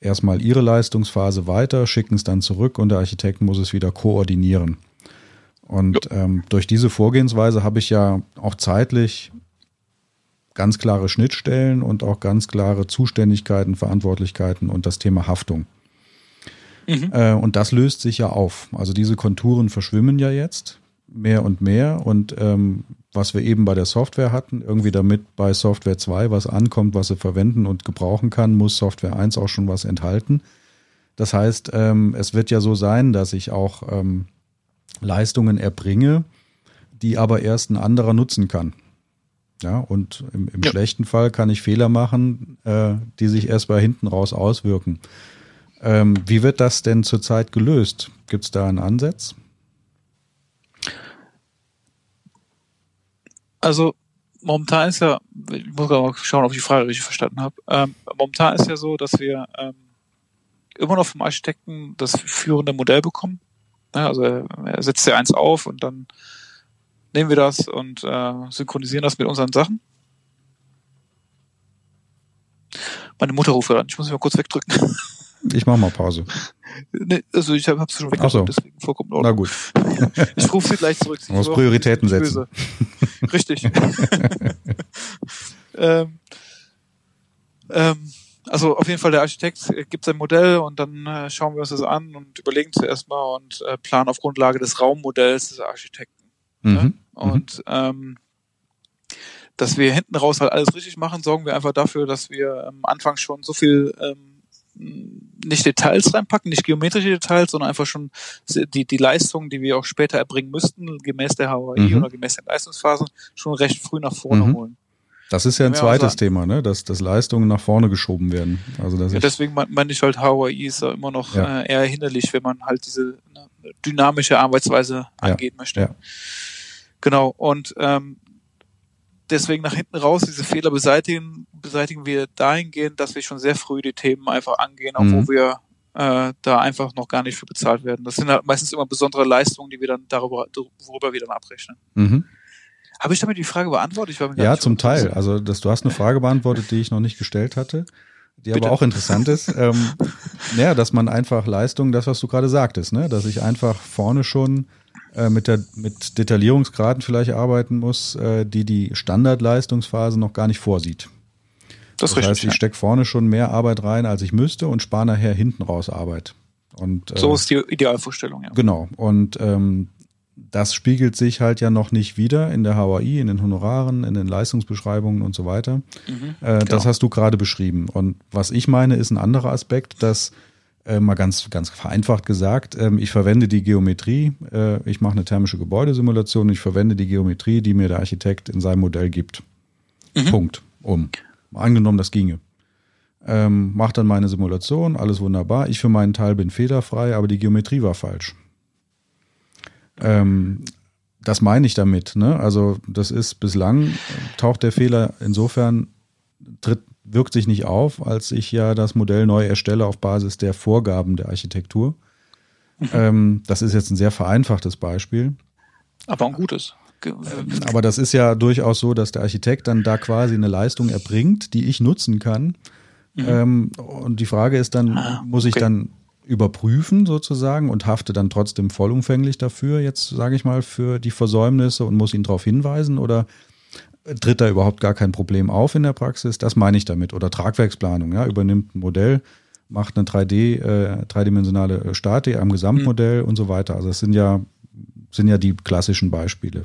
erstmal ihre Leistungsphase weiter, schicken es dann zurück und der Architekt muss es wieder koordinieren. Und ähm, durch diese Vorgehensweise habe ich ja auch zeitlich ganz klare Schnittstellen und auch ganz klare Zuständigkeiten, Verantwortlichkeiten und das Thema Haftung. Mhm. Äh, und das löst sich ja auf. Also diese Konturen verschwimmen ja jetzt mehr und mehr. Und ähm, was wir eben bei der Software hatten, irgendwie damit bei Software 2 was ankommt, was sie verwenden und gebrauchen kann, muss Software 1 auch schon was enthalten. Das heißt, ähm, es wird ja so sein, dass ich auch ähm, Leistungen erbringe, die aber erst ein anderer nutzen kann. Ja, und im, im ja. schlechten Fall kann ich Fehler machen, äh, die sich erst bei hinten raus auswirken. Ähm, wie wird das denn zurzeit gelöst? Gibt es da einen Ansatz? Also momentan ist ja, ich muss mal schauen, ob ich die Frage richtig verstanden habe. Ähm, momentan ist ja so, dass wir ähm, immer noch vom Architekten das führende Modell bekommen. Ne? Also er setzt ja eins auf und dann nehmen wir das und äh, synchronisieren das mit unseren Sachen. Meine Mutter ruft an, ich muss mich mal kurz wegdrücken. Ich mache mal Pause. Nee, also ich habe es schon weggedrückt, so. deswegen vollkommen Na gut. Ich rufe sie gleich zurück. Man muss Prioritäten setzen. Richtig. ähm, ähm, also auf jeden Fall der Architekt gibt sein Modell und dann äh, schauen wir uns das an und überlegen zuerst mal und äh, planen auf Grundlage des Raummodells des Architekten. Mhm. Ne? Und ähm, dass wir hinten raus halt alles richtig machen, sorgen wir einfach dafür, dass wir am Anfang schon so viel ähm, nicht Details reinpacken, nicht geometrische Details, sondern einfach schon die, die Leistungen, die wir auch später erbringen müssten, gemäß der HAI mhm. oder gemäß der Leistungsphasen, schon recht früh nach vorne mhm. holen. Das ist ja ein zweites sagen, Thema, ne? dass, dass Leistungen nach vorne geschoben werden. Also das ja, deswegen meine ich halt, HAI ist ja immer noch ja. Äh, eher hinderlich, wenn man halt diese ne, dynamische Arbeitsweise angehen ja. möchte. Genau, und ähm, deswegen nach hinten raus diese Fehler beseitigen, beseitigen wir dahingehend, dass wir schon sehr früh die Themen einfach angehen, obwohl mhm. wir äh, da einfach noch gar nicht für bezahlt werden. Das sind halt meistens immer besondere Leistungen, die wir dann darüber, worüber wir dann abrechnen. Mhm. Habe ich damit die Frage beantwortet? ja, zum Teil. Also dass du hast eine Frage beantwortet, die ich noch nicht gestellt hatte, die Bitte? aber auch interessant ist. ähm, ja, dass man einfach Leistung, das was du gerade sagtest, ne, dass ich einfach vorne schon äh, mit, der, mit Detaillierungsgraden vielleicht arbeiten muss, äh, die die Standardleistungsphase noch gar nicht vorsieht. Das, das richtig, heißt, ich stecke vorne schon mehr Arbeit rein, als ich müsste und spare nachher hinten raus Arbeit. Und, äh, so ist die Idealvorstellung, ja. Genau. Und ähm, das spiegelt sich halt ja noch nicht wieder in der HAI, in den Honoraren, in den Leistungsbeschreibungen und so weiter. Mhm, äh, das genau. hast du gerade beschrieben. Und was ich meine, ist ein anderer Aspekt, dass äh, mal ganz, ganz vereinfacht gesagt, ähm, ich verwende die Geometrie, äh, ich mache eine thermische Gebäudesimulation, ich verwende die Geometrie, die mir der Architekt in seinem Modell gibt. Mhm. Punkt. Um. Angenommen, das ginge. Ähm, mach dann meine Simulation, alles wunderbar. Ich für meinen Teil bin fehlerfrei, aber die Geometrie war falsch. Ähm, das meine ich damit. Ne? Also das ist bislang taucht der Fehler insofern tritt wirkt sich nicht auf, als ich ja das Modell neu erstelle auf Basis der Vorgaben der Architektur. Mhm. Ähm, das ist jetzt ein sehr vereinfachtes Beispiel. Aber ein gutes. Aber das ist ja durchaus so, dass der Architekt dann da quasi eine Leistung erbringt, die ich nutzen kann. Mhm. Ähm, und die Frage ist dann, ah, muss ich dann überprüfen sozusagen und hafte dann trotzdem vollumfänglich dafür, jetzt sage ich mal, für die Versäumnisse und muss ihn darauf hinweisen oder tritt da überhaupt gar kein Problem auf in der Praxis. Das meine ich damit. Oder Tragwerksplanung, ja, übernimmt ein Modell, macht eine 3D, äh, dreidimensionale Statik am Gesamtmodell mhm. und so weiter. Also es sind ja, sind ja die klassischen Beispiele.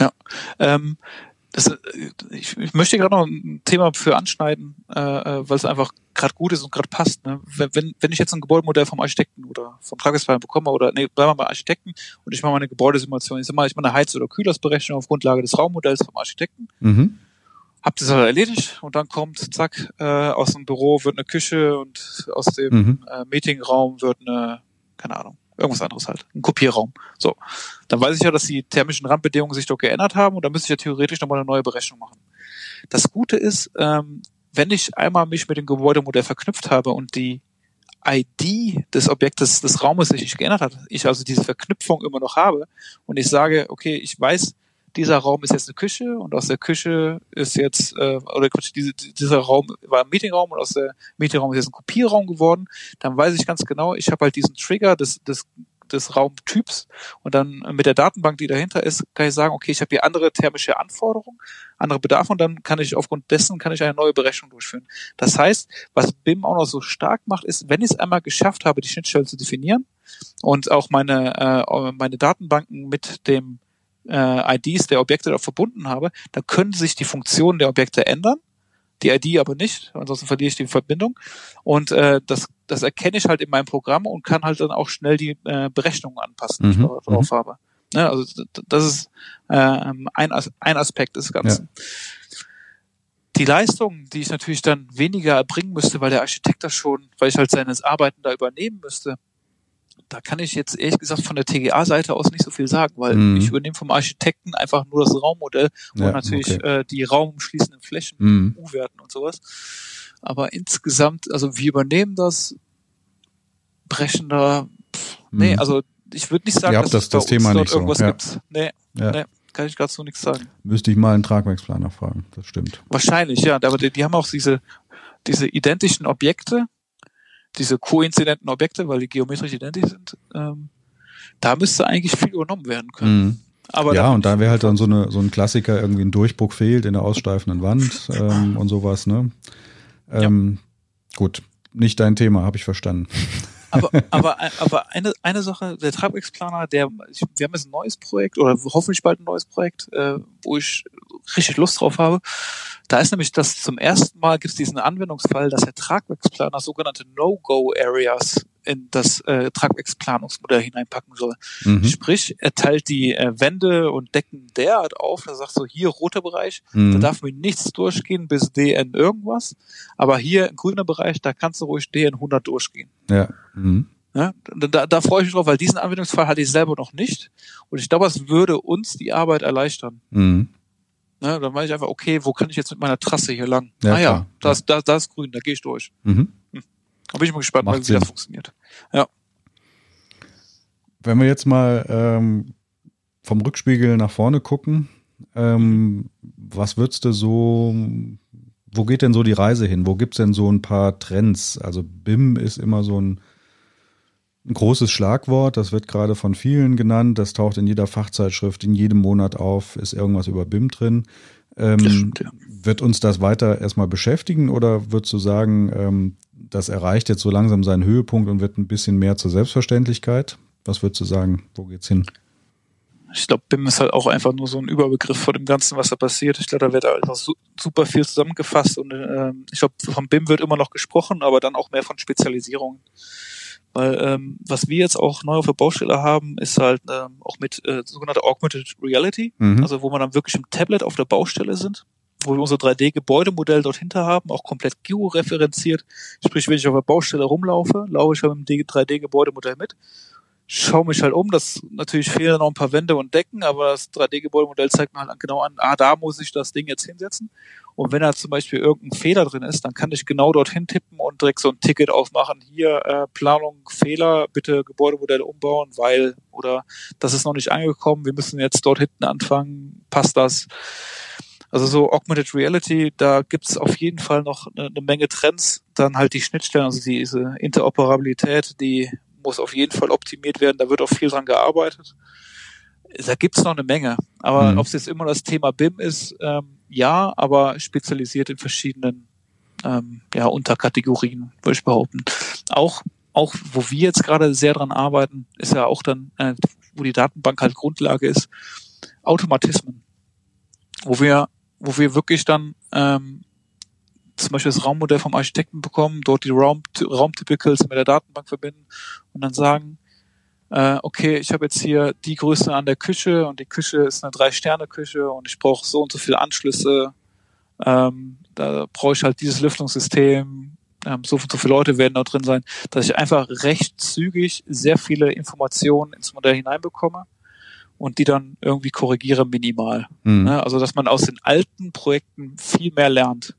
Ja. Ähm, das, äh, ich, ich möchte gerade noch ein Thema für anschneiden, äh, äh weil es einfach gerade gut ist und gerade passt. Ne? Wenn, wenn ich jetzt ein Gebäudemodell vom Architekten oder vom Tagesfall bekomme oder nee, bleiben wir bei Architekten und ich mache mal eine Gebäudesimulation, ich mache eine Heiz- oder Kühlersberechnung auf Grundlage des Raummodells vom Architekten. Mhm. Hab das halt erledigt und dann kommt, zack, äh, aus dem Büro wird eine Küche und aus dem mhm. äh, Meetingraum wird eine, keine Ahnung, Irgendwas anderes halt. Ein Kopierraum. So. Dann weiß ich ja, dass die thermischen Randbedingungen sich doch geändert haben und dann müsste ich ja theoretisch nochmal eine neue Berechnung machen. Das Gute ist, ähm, wenn ich einmal mich mit dem Gebäudemodell verknüpft habe und die ID des Objektes des Raumes sich nicht geändert hat, ich also diese Verknüpfung immer noch habe und ich sage, okay, ich weiß, dieser Raum ist jetzt eine Küche und aus der Küche ist jetzt, äh, oder diese, dieser Raum war ein Meetingraum und aus der Meetingraum ist jetzt ein Kopierraum geworden, dann weiß ich ganz genau, ich habe halt diesen Trigger des, des des Raumtyps und dann mit der Datenbank, die dahinter ist, kann ich sagen, okay, ich habe hier andere thermische Anforderungen, andere Bedarfe und dann kann ich aufgrund dessen kann ich eine neue Berechnung durchführen. Das heißt, was BIM auch noch so stark macht, ist, wenn ich es einmal geschafft habe, die Schnittstelle zu definieren und auch meine äh, meine Datenbanken mit dem äh, IDs der Objekte da verbunden habe, dann können sich die Funktionen der Objekte ändern, die ID aber nicht, ansonsten verliere ich die Verbindung. Und äh, das, das erkenne ich halt in meinem Programm und kann halt dann auch schnell die äh, Berechnungen anpassen, die ich mhm. drauf mhm. habe. Ja, also das ist äh, ein, ein Aspekt des Ganzen. Ja. Die Leistung, die ich natürlich dann weniger erbringen müsste, weil der Architekt das schon, weil ich halt seines Arbeiten da übernehmen müsste, da kann ich jetzt ehrlich gesagt von der TGA-Seite aus nicht so viel sagen, weil mhm. ich übernehme vom Architekten einfach nur das Raummodell ja, und natürlich okay. äh, die raumschließenden Flächen, mhm. U-Werten und sowas. Aber insgesamt, also wir übernehmen das, brechen da, pff, nee, mhm. also ich würde nicht sagen, dass das, das Thema dort irgendwas so. ja. gibt. Nee, ja. nee, kann ich gerade so nichts sagen. Müsste ich mal einen Tragwerksplaner fragen, das stimmt. Wahrscheinlich, ja, aber die, die haben auch diese, diese identischen Objekte, diese koinzidenten Objekte, weil die geometrisch identisch sind, ähm, da müsste eigentlich viel übernommen werden können. Mhm. Aber ja, und da wäre halt dann so, eine, so ein Klassiker, irgendwie ein Durchbruch fehlt in der aussteifenden Wand ähm, und sowas, ne? Ähm, ja. Gut, nicht dein Thema, habe ich verstanden. Aber, aber, aber eine, eine Sache, der Tragwerksplaner, der, wir haben jetzt ein neues Projekt oder hoffentlich bald ein neues Projekt, äh, wo ich richtig Lust drauf habe. Da ist nämlich das zum ersten Mal gibt es diesen Anwendungsfall, dass der Tragwerksplaner sogenannte No-Go-Areas in das äh, Tragwerksplanungsmodell hineinpacken soll. Mhm. Sprich, er teilt die äh, Wände und Decken derart auf, er sagt so, hier roter Bereich, mhm. da darf mir nichts durchgehen bis DN irgendwas, aber hier grüner Bereich, da kannst du ruhig DN 100 durchgehen. Ja. Mhm. Ja, da, da freue ich mich drauf, weil diesen Anwendungsfall hatte ich selber noch nicht. Und ich glaube, es würde uns die Arbeit erleichtern. Mhm. Ne, dann weiß ich einfach, okay, wo kann ich jetzt mit meiner Trasse hier lang? Ja, ah ja, da ist, da, da ist grün, da gehe ich durch. Mhm. Hm. Da bin ich mal gespannt, wie das funktioniert. Ja. Wenn wir jetzt mal ähm, vom Rückspiegel nach vorne gucken, ähm, was würdest du so, wo geht denn so die Reise hin? Wo gibt's denn so ein paar Trends? Also BIM ist immer so ein, ein großes Schlagwort, das wird gerade von vielen genannt, das taucht in jeder Fachzeitschrift, in jedem Monat auf, ist irgendwas über BIM drin. Ähm, stimmt, ja. Wird uns das weiter erstmal beschäftigen oder würdest du sagen, ähm, das erreicht jetzt so langsam seinen Höhepunkt und wird ein bisschen mehr zur Selbstverständlichkeit? Was würdest du sagen? Wo geht's hin? Ich glaube, BIM ist halt auch einfach nur so ein Überbegriff vor dem Ganzen, was da passiert. Ich glaube, da wird einfach super viel zusammengefasst und äh, ich glaube, von BIM wird immer noch gesprochen, aber dann auch mehr von Spezialisierung. Weil ähm, was wir jetzt auch neu auf der Baustelle haben, ist halt ähm, auch mit äh, sogenannter Augmented Reality, mhm. also wo man dann wirklich im Tablet auf der Baustelle sind wo wir unser 3D-Gebäudemodell dort hinter haben, auch komplett georeferenziert. Sprich, wenn ich auf der Baustelle rumlaufe, laufe ich halt mit dem 3D-Gebäudemodell mit, schaue mich halt um. Das natürlich fehlen noch ein paar Wände und Decken, aber das 3D-Gebäudemodell zeigt mir halt genau an, ah, da muss ich das Ding jetzt hinsetzen. Und wenn da zum Beispiel irgendein Fehler drin ist, dann kann ich genau dorthin tippen und direkt so ein Ticket aufmachen. Hier, äh, Planung, Fehler, bitte Gebäudemodell umbauen, weil, oder das ist noch nicht angekommen, wir müssen jetzt dort hinten anfangen, passt das? Also so Augmented Reality, da gibt's auf jeden Fall noch eine, eine, Menge Trends. Dann halt die Schnittstellen, also diese Interoperabilität, die muss auf jeden Fall optimiert werden. Da wird auch viel dran gearbeitet. Da gibt's noch eine Menge. Aber mhm. ob es jetzt immer das Thema BIM ist, ähm, ja, aber spezialisiert in verschiedenen ähm, ja, Unterkategorien, würde ich behaupten. Auch, auch wo wir jetzt gerade sehr dran arbeiten, ist ja auch dann, äh, wo die Datenbank halt Grundlage ist, Automatismen. Wo wir wo wir wirklich dann ähm, zum Beispiel das Raummodell vom Architekten bekommen, dort die Raum, Raumtypicals mit der Datenbank verbinden und dann sagen, äh, okay, ich habe jetzt hier die Größe an der Küche und die Küche ist eine Drei-Sterne-Küche und ich brauche so und so viele Anschlüsse. Ähm, da brauche ich halt dieses Lüftungssystem, ähm, so und so viele Leute werden da drin sein, dass ich einfach recht zügig sehr viele Informationen ins Modell hineinbekomme und die dann irgendwie korrigiere minimal. Mhm. Ne? Also dass man aus den alten Projekten viel mehr lernt.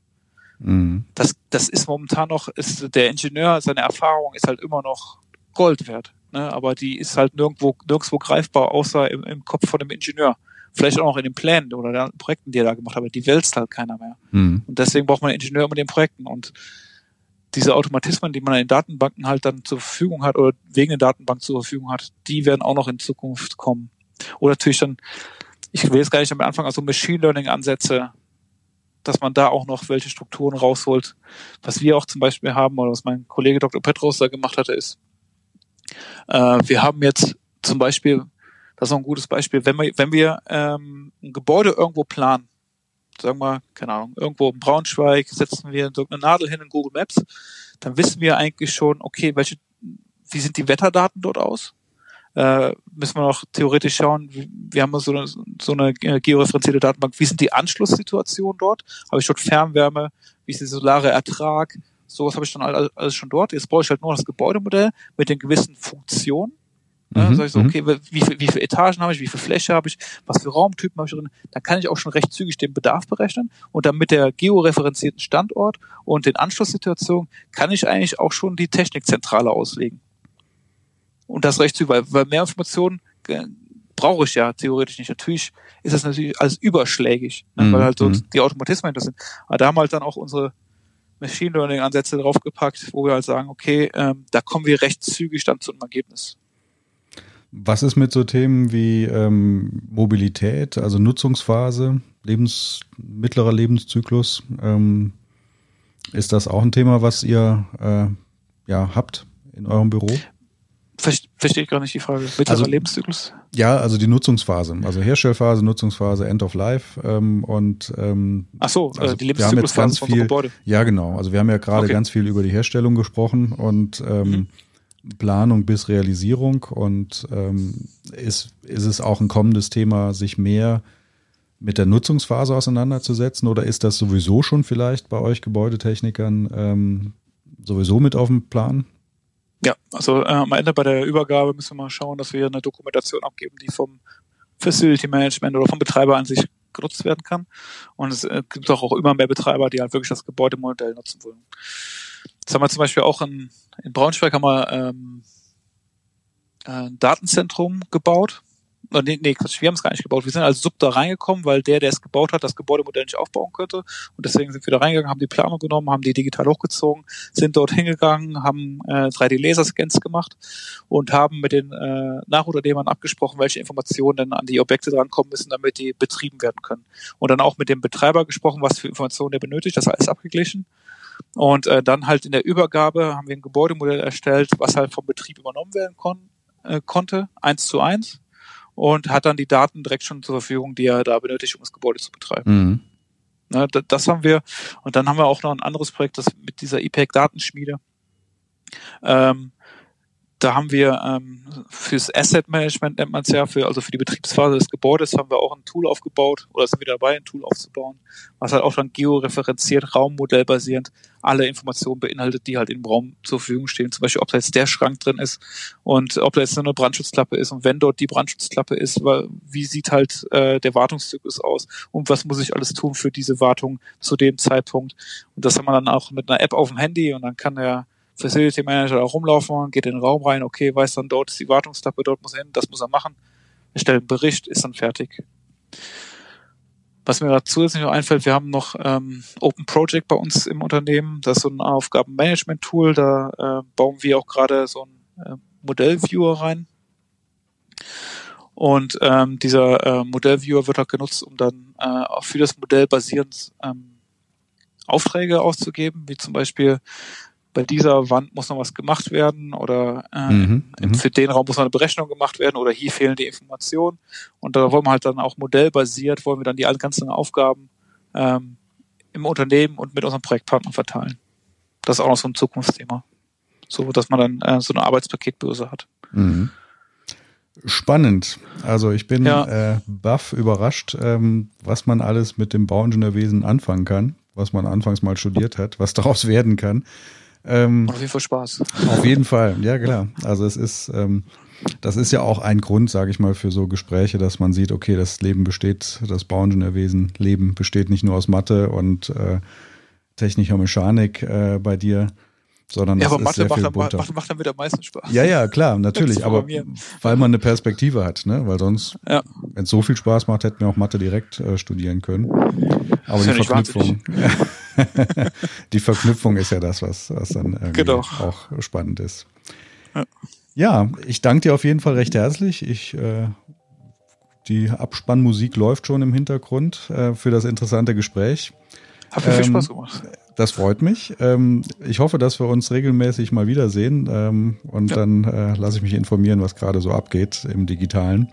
Mhm. Das, das ist momentan noch, ist der Ingenieur, seine Erfahrung ist halt immer noch Gold wert. Ne? Aber die ist halt nirgendwo, nirgendwo greifbar, außer im, im Kopf von dem Ingenieur. Vielleicht auch noch in den Plänen oder den Projekten, die er da gemacht hat, aber die wälzt halt keiner mehr. Mhm. Und deswegen braucht man einen Ingenieur mit den Projekten. Und diese Automatismen, die man in den Datenbanken halt dann zur Verfügung hat oder wegen der Datenbank zur Verfügung hat, die werden auch noch in Zukunft kommen. Oder natürlich dann, ich will jetzt gar nicht am Anfang, also Machine Learning Ansätze, dass man da auch noch welche Strukturen rausholt. Was wir auch zum Beispiel haben, oder was mein Kollege Dr. Petros da gemacht hatte, ist, äh, wir haben jetzt zum Beispiel, das ist auch ein gutes Beispiel, wenn wir, wenn wir ähm, ein Gebäude irgendwo planen, sagen wir, keine Ahnung, irgendwo in Braunschweig, setzen wir eine Nadel hin in Google Maps, dann wissen wir eigentlich schon, okay, welche, wie sind die Wetterdaten dort aus? äh, müssen wir noch theoretisch schauen, wir haben so eine, so eine georeferenzierte Datenbank, wie sind die Anschlusssituationen dort? Habe ich dort Fernwärme? Wie ist der solare Ertrag? Sowas habe ich dann alles schon dort. Jetzt brauche ich halt nur das Gebäudemodell mit den gewissen Funktionen. Ja, mhm. sag ich so, mhm. okay, wie, wie viele Etagen habe ich, wie viel Fläche habe ich, was für Raumtypen habe ich drin, dann kann ich auch schon recht zügig den Bedarf berechnen und dann mit der georeferenzierten Standort und den Anschlusssituationen kann ich eigentlich auch schon die Technikzentrale auslegen und das recht zu, weil, weil mehr Informationen brauche ich ja theoretisch nicht. Natürlich ist das natürlich alles überschlägig, ne, mhm. weil halt so mhm. die Automatismen das sind. Aber da haben wir halt dann auch unsere Machine Learning Ansätze draufgepackt, wo wir halt sagen, okay, ähm, da kommen wir recht zügig dann zu einem Ergebnis. Was ist mit so Themen wie ähm, Mobilität, also Nutzungsphase, Lebens, mittlerer Lebenszyklus? Ähm, ist das auch ein Thema, was ihr äh, ja habt in eurem Büro? Verstehe ich gar nicht die Frage. Mittlerer also, Lebenszyklus? Ja, also die Nutzungsphase. Also Herstellphase, Nutzungsphase, End of Life ähm, und ähm, Ach so, also die Lebenszyklusphase viel, Gebäude. Ja, genau. Also wir haben ja gerade okay. ganz viel über die Herstellung gesprochen und ähm, mhm. Planung bis Realisierung und ähm, ist, ist es auch ein kommendes Thema, sich mehr mit der Nutzungsphase auseinanderzusetzen oder ist das sowieso schon vielleicht bei euch Gebäudetechnikern ähm, sowieso mit auf dem Plan? Ja, also äh, am Ende bei der Übergabe müssen wir mal schauen, dass wir eine Dokumentation abgeben, die vom Facility Management oder vom Betreiber an sich genutzt werden kann. Und es äh, gibt auch, auch immer mehr Betreiber, die halt wirklich das Gebäudemodell nutzen wollen. Jetzt haben wir zum Beispiel auch in, in Braunschweig haben wir ähm, ein Datenzentrum gebaut nee, nee, Quatsch, wir haben es gar nicht gebaut. Wir sind als Sub da reingekommen, weil der, der es gebaut hat, das Gebäudemodell nicht aufbauen könnte. Und deswegen sind wir da reingegangen, haben die Planung genommen, haben die digital hochgezogen, sind dort hingegangen, haben äh, 3D-Laserscans gemacht und haben mit den äh, Nachunternehmern abgesprochen, welche Informationen denn an die Objekte drankommen müssen, damit die betrieben werden können. Und dann auch mit dem Betreiber gesprochen, was für Informationen der benötigt, das alles abgeglichen. Und äh, dann halt in der Übergabe haben wir ein Gebäudemodell erstellt, was halt vom Betrieb übernommen werden kon äh, konnte, eins zu eins und hat dann die Daten direkt schon zur Verfügung, die er da benötigt, um das Gebäude zu betreiben. Mhm. Na, das haben wir. Und dann haben wir auch noch ein anderes Projekt, das mit dieser IPEC-Datenschmiede. Ähm, da haben wir ähm, fürs Asset Management nennt man es ja, für, also für die Betriebsphase des Gebäudes haben wir auch ein Tool aufgebaut oder sind wir dabei, ein Tool aufzubauen, was halt auch dann georeferenziert, raummodellbasierend alle Informationen beinhaltet, die halt im Raum zur Verfügung stehen. Zum Beispiel, ob da jetzt der Schrank drin ist und ob da jetzt eine Brandschutzklappe ist und wenn dort die Brandschutzklappe ist, wie sieht halt äh, der Wartungszyklus aus und was muss ich alles tun für diese Wartung zu dem Zeitpunkt. Und das haben wir dann auch mit einer App auf dem Handy und dann kann der Facility Manager da rumlaufen, geht in den Raum rein, okay, weiß dann, dort ist die Wartungsklappe, dort muss er hin, das muss er machen, erstellt einen Bericht, ist dann fertig. Was mir gerade zusätzlich noch einfällt, wir haben noch ähm, Open Project bei uns im Unternehmen, das ist so ein Aufgabenmanagement-Tool, da äh, bauen wir auch gerade so ein äh, Modellviewer rein. Und ähm, dieser äh, Modellviewer wird auch genutzt, um dann äh, auch für das Modell basierend ähm, Aufträge auszugeben, wie zum Beispiel bei dieser Wand muss noch was gemacht werden oder äh, mhm, mhm, für den Raum muss noch eine Berechnung gemacht werden oder hier fehlen die Informationen. Und da wollen wir halt dann auch modellbasiert, wollen wir dann die ganzen Aufgaben ähm, im Unternehmen und mit unseren Projektpartnern verteilen. Das ist auch noch so ein Zukunftsthema. So, dass man dann äh, so eine Arbeitspaketbörse hat. Mhm. Spannend. Also ich bin ja. äh, baff überrascht, ähm, was man alles mit dem Bauingenieurwesen anfangen kann, was man anfangs mal studiert hat, was daraus werden kann. Ähm, auf jeden Fall Spaß. Auf jeden Fall, ja klar. Also es ist, ähm, das ist ja auch ein Grund, sage ich mal, für so Gespräche, dass man sieht, okay, das Leben besteht, das Bauingenieurwesen, Leben besteht nicht nur aus Mathe und äh, technischer Mechanik äh, bei dir, sondern ja, aber Mathe macht, dann, macht, macht dann wieder am meisten Spaß. Ja, ja, klar, natürlich, aber weil man eine Perspektive hat, ne? Weil sonst, ja. wenn es so viel Spaß macht, hätten wir auch Mathe direkt äh, studieren können. Aber die Verknüpfung, die Verknüpfung ist ja das, was, was dann genau. auch spannend ist. Ja. ja, ich danke dir auf jeden Fall recht herzlich. Ich äh, die Abspannmusik läuft schon im Hintergrund äh, für das interessante Gespräch. Hat mir ähm, viel Spaß gemacht. Das freut mich. Ähm, ich hoffe, dass wir uns regelmäßig mal wiedersehen ähm, und ja. dann äh, lasse ich mich informieren, was gerade so abgeht im Digitalen.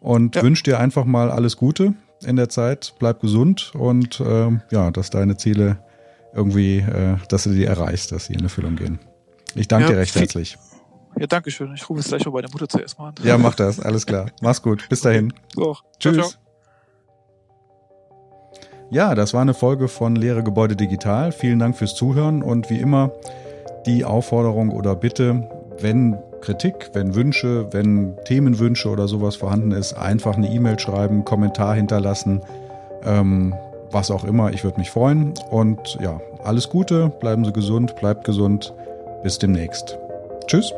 Und ja. wünsche dir einfach mal alles Gute in der Zeit. Bleib gesund und äh, ja, dass deine Ziele irgendwie, äh, dass du die erreichst, dass sie in Erfüllung gehen. Ich danke ja, dir recht herzlich. Ja, danke schön. Ich rufe jetzt gleich mal bei der Mutter zuerst mal an. Ja, mach das. Alles klar. Mach's gut. Bis dahin. So, Tschüss. Ciao, ciao. Ja, das war eine Folge von Lehre Gebäude Digital. Vielen Dank fürs Zuhören und wie immer die Aufforderung oder Bitte, wenn Kritik, wenn Wünsche, wenn Themenwünsche oder sowas vorhanden ist, einfach eine E-Mail schreiben, Kommentar hinterlassen, ähm, was auch immer. Ich würde mich freuen. Und ja, alles Gute, bleiben Sie gesund, bleibt gesund. Bis demnächst. Tschüss.